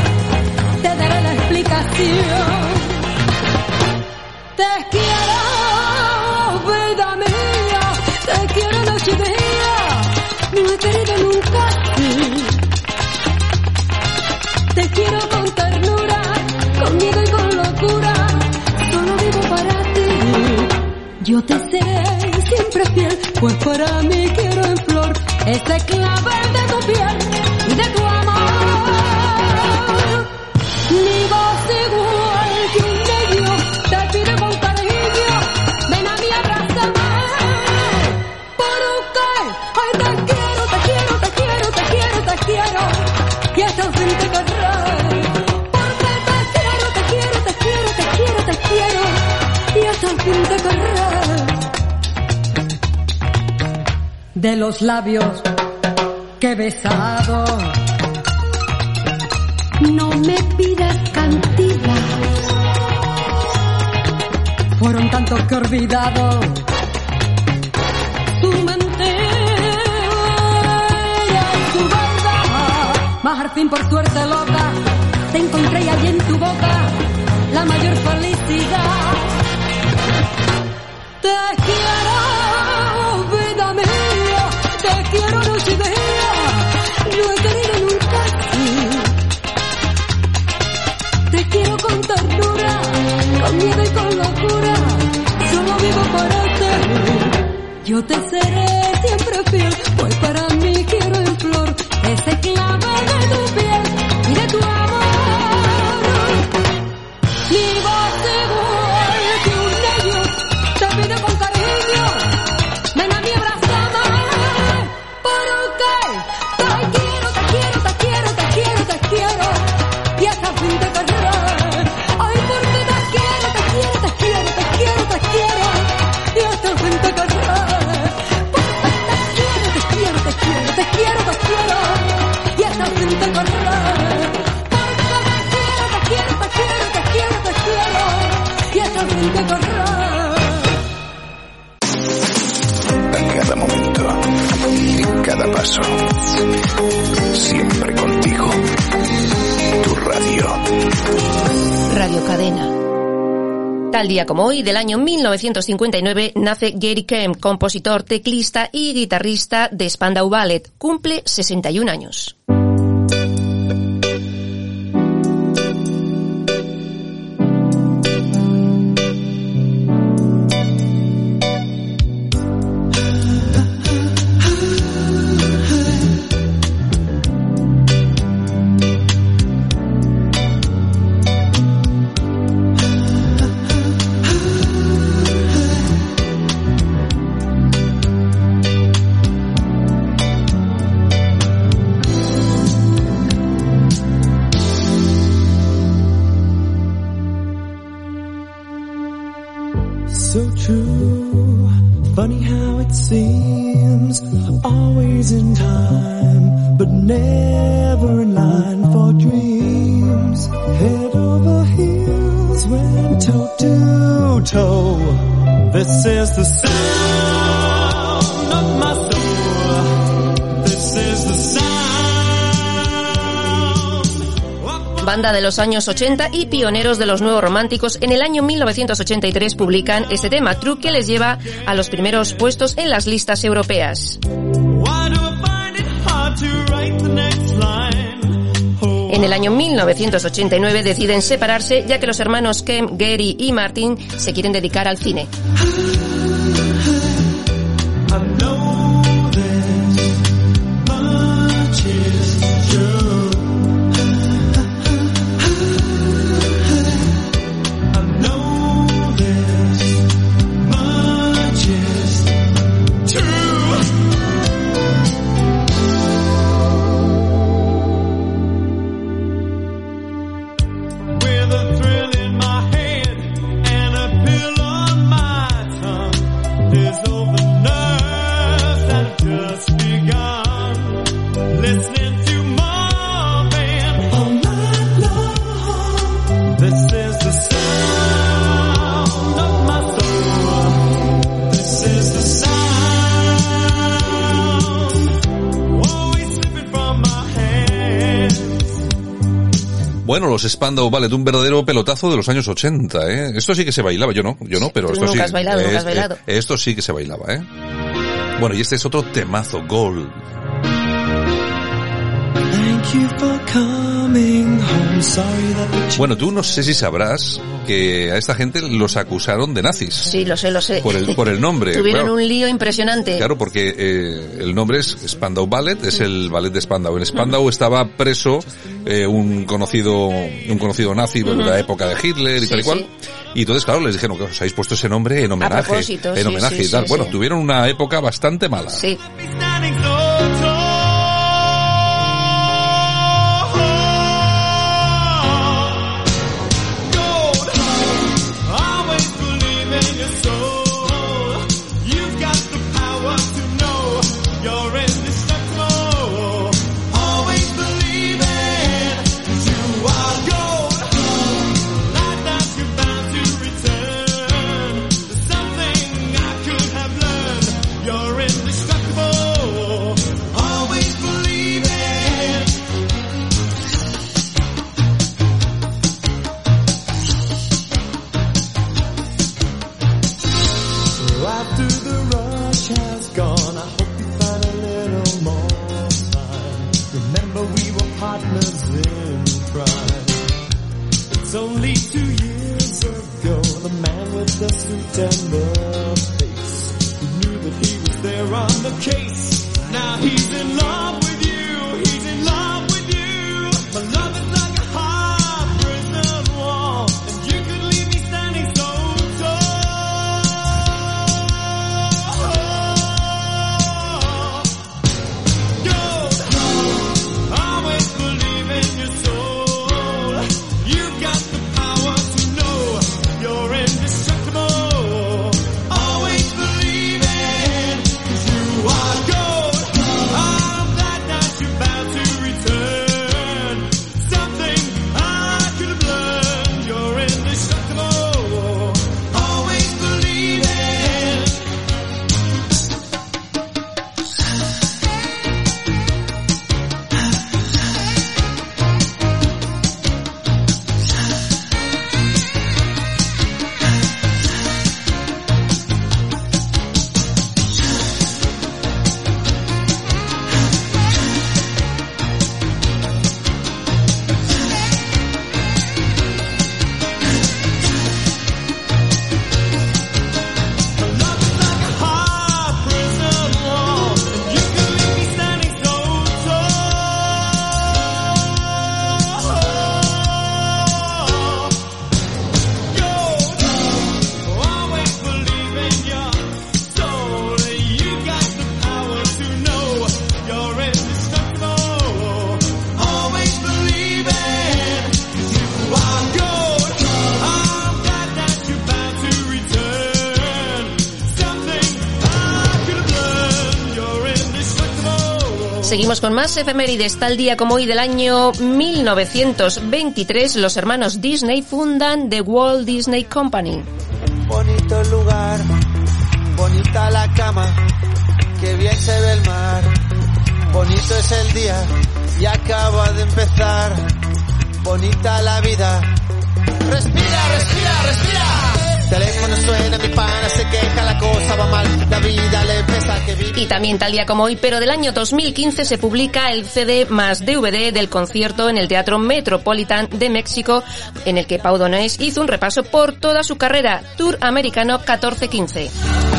te daré la explicación. Te quiero, pues para mí quiero en flor ese clavel de tu piel De los labios que he besado no me pidas cantidad. Fueron tantos que he olvidado. Tu mentira y tu verdad. Mas al fin por suerte loca te encontré allí en tu boca la mayor felicidad. Solo vivo para ti. Yo te seré siempre fiel, pues para mí Tal día como hoy, del año 1959, nace Gary Kemp, compositor, teclista y guitarrista de Spandau Ballet. Cumple 61 años. Banda de los años 80 y pioneros de los nuevos románticos, en el año 1983 publican este tema, True, que les lleva a los primeros puestos en las listas europeas. En el año 1989 deciden separarse ya que los hermanos Kem, Gary y Martin se quieren dedicar al cine. Los Spandau Ballet, un verdadero pelotazo de los años 80, ¿eh? Esto sí que se bailaba, yo no, yo no, pero Tú esto nunca sí. has bailado, nunca es- has bailado. eh, esto sí que se bailaba, ¿eh? Bueno, y este es otro temazo, Gold. Bueno, tú no sé si sabrás que a esta gente los acusaron de nazis. Sí, lo sé, lo sé. Por el, por el nombre. Tuvieron claro. un lío impresionante. Claro, porque eh, el nombre es Spandau Ballet, es el ballet de Spandau. En Spandau estaba preso eh, un conocido un conocido nazi de la época de Hitler y Sí, tal y cual. sí. Y entonces, claro, les dijeron que os habéis puesto ese nombre en homenaje. en homenaje sí, y tal. bueno, tuvieron una época bastante mala. Sí. Seguimos con más efemérides. Tal día como hoy del año 1923, los hermanos Disney fundan The Walt Disney Company. bonito el lugar, bonita la cama, que bien se ve el mar, bonito es el día y acaba de empezar, bonita la vida. Respira, respira, respira. Y también tal día como hoy, pero del año 2015 se publica el CD más DVD del concierto en el Teatro Metropolitan de México, en el que Pau Donés hizo un repaso por toda su carrera, Tour Americano 14-15.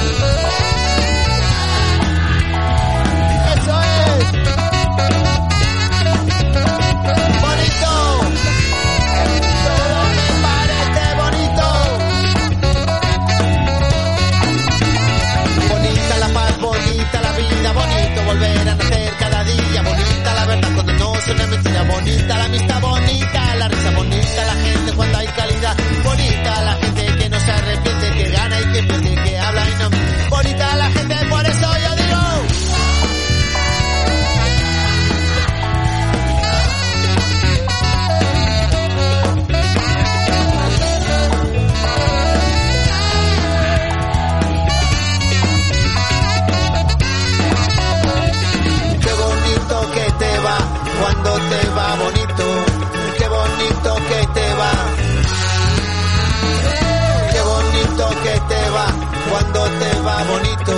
Va bonito.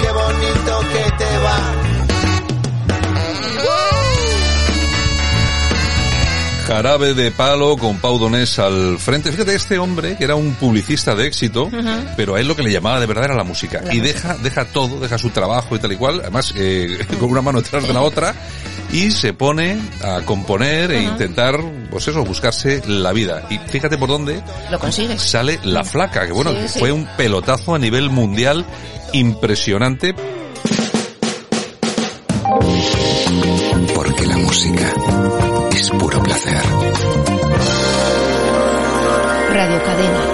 Qué bonito que te va. Jarabe de palo con Pau Donés al frente. Fíjate, este hombre, que era un publicista de éxito, pero a él lo que le llamaba de verdad era la música. y deja, deja todo, deja su trabajo y tal y cual, además eh, con una mano detrás de la otra, y se pone a componer e intentar, pues eso, buscarse la vida. Y fíjate por dónde Lo consigues. sale La Flaca, que bueno, Sí, que sí. fue un pelotazo a nivel mundial impresionante. Porque la música es puro placer. Radio Cadena.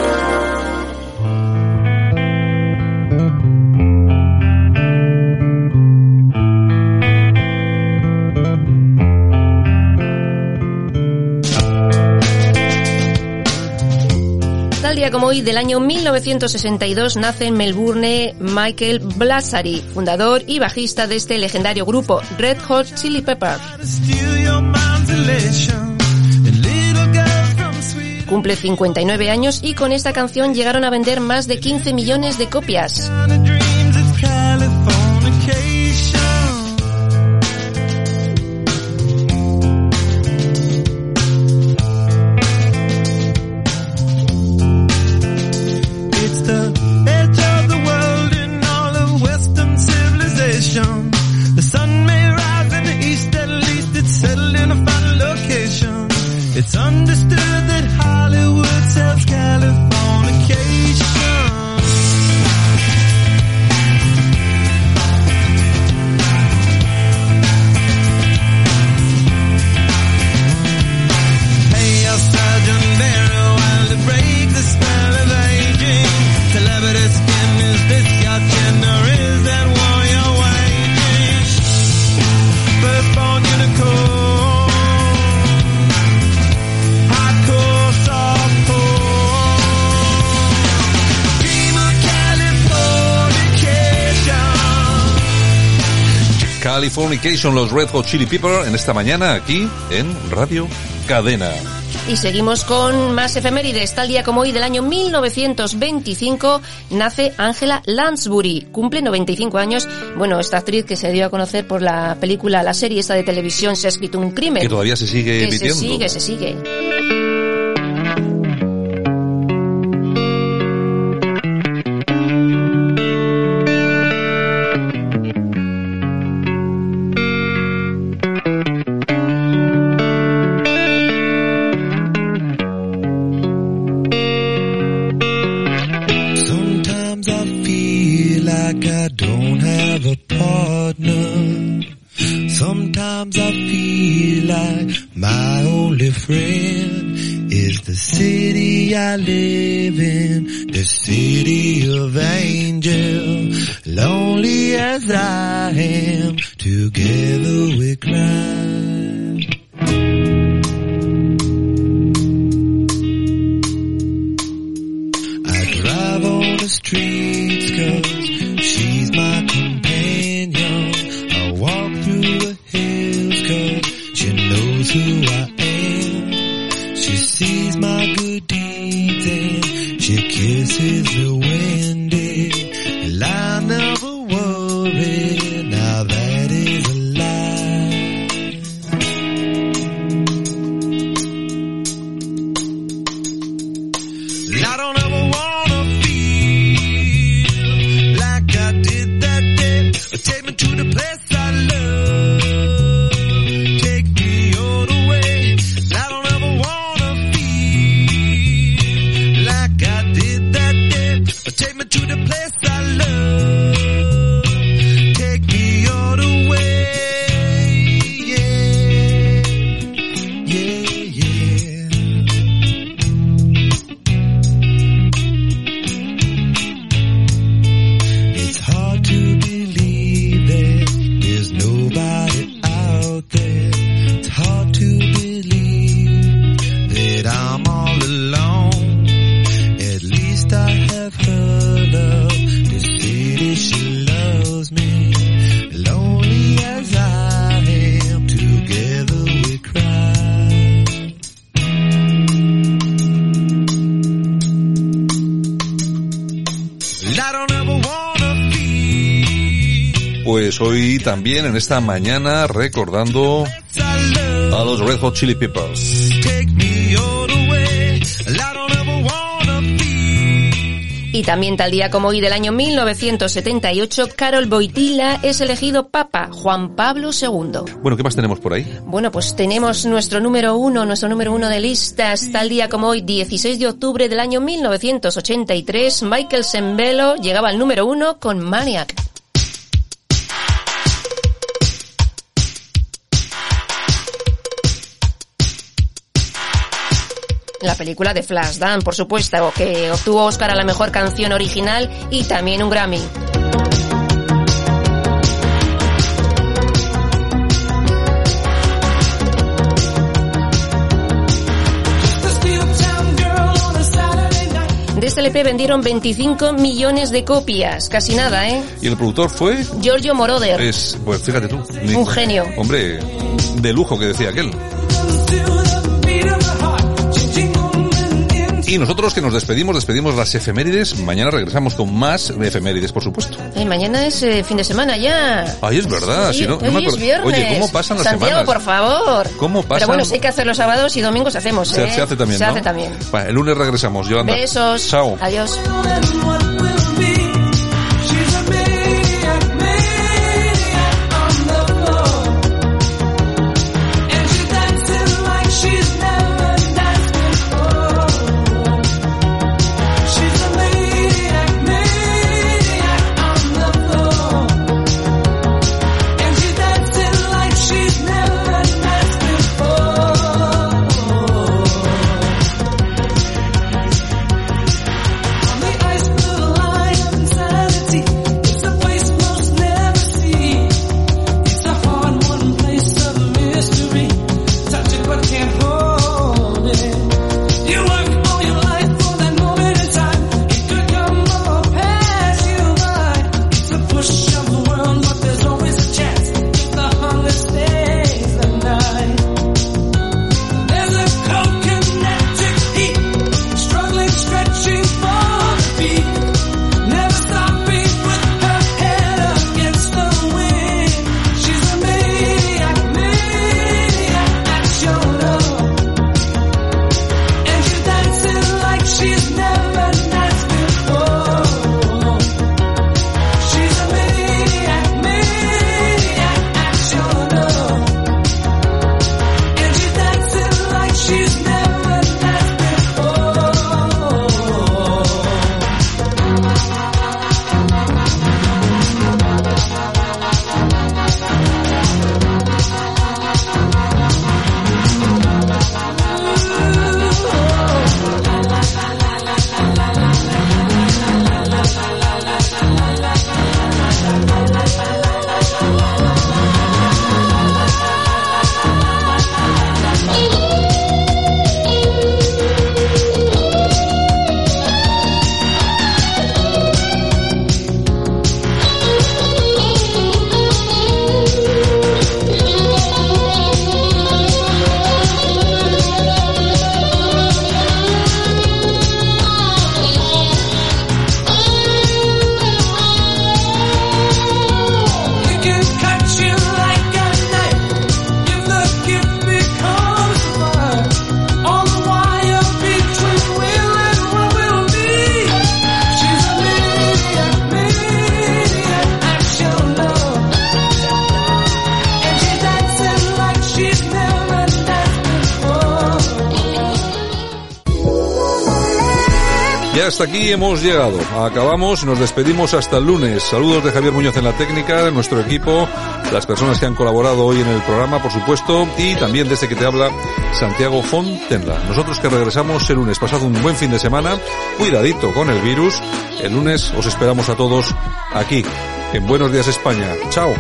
Como hoy del año 1962 nace en Melbourne Michael Blasari, fundador y bajista de este legendario grupo Red Hot Chili Peppers. Cumple 59 años y con esta canción llegaron a vender más de 15 millones de copias. Californication. Los Red Hot Chili Peppers, en esta mañana aquí en Radio Cadena. Y seguimos con más efemérides. Tal día como hoy del año 1925 nace Angela Lansbury. Cumple 95 años. Bueno, esta actriz que se dio a conocer por la película, la serie esta de televisión Se ha escrito un crimen. Que todavía se sigue Que emitiendo. se sigue, se sigue. Pues hoy también en esta mañana recordando a los Red Hot Chili Peppers. Y también tal día como hoy del año 1978, Carol Boitila es elegido Papa Juan Pablo II. Bueno, ¿qué más tenemos por ahí? Bueno, pues tenemos nuestro número uno, nuestro número uno de listas. Tal día como hoy, 16 de octubre del año 1983, Michael Sembello llegaba al número uno con Maniac. La película de Flashdance, por supuesto, que obtuvo Oscar a la mejor canción original y también un Grammy. De este LP vendieron 25 millones de copias, casi nada, ¿eh? Y el productor fue... Giorgio Moroder, Es, pues fíjate tú. un genio. Hombre, de lujo que decía aquel. Y nosotros que nos despedimos, despedimos las efemérides. Mañana regresamos con más efemérides, por supuesto. Eh, mañana es eh, fin de semana ya. Ay, es verdad. Sí, si no, no me es acuerdo. viernes. Oye, ¿cómo pasan las Santiago, semanas? por favor. ¿Cómo pasan? Pero bueno, si hay que hacer los sábados y domingos hacemos, se, ¿eh? se hace también, Se ¿no? hace también. El lunes regresamos, Yolanda. Besos. Chao. Adiós. Aquí hemos llegado. Acabamos, nos despedimos hasta el lunes. Saludos de Javier Muñoz en la técnica, nuestro equipo, las personas que han colaborado hoy en el programa, por supuesto, y también desde que te habla Santiago Fontenla. Nosotros que regresamos el lunes, pasado un buen fin de semana, cuidadito con el virus. El lunes os esperamos a todos aquí, en Buenos Días España. Chao.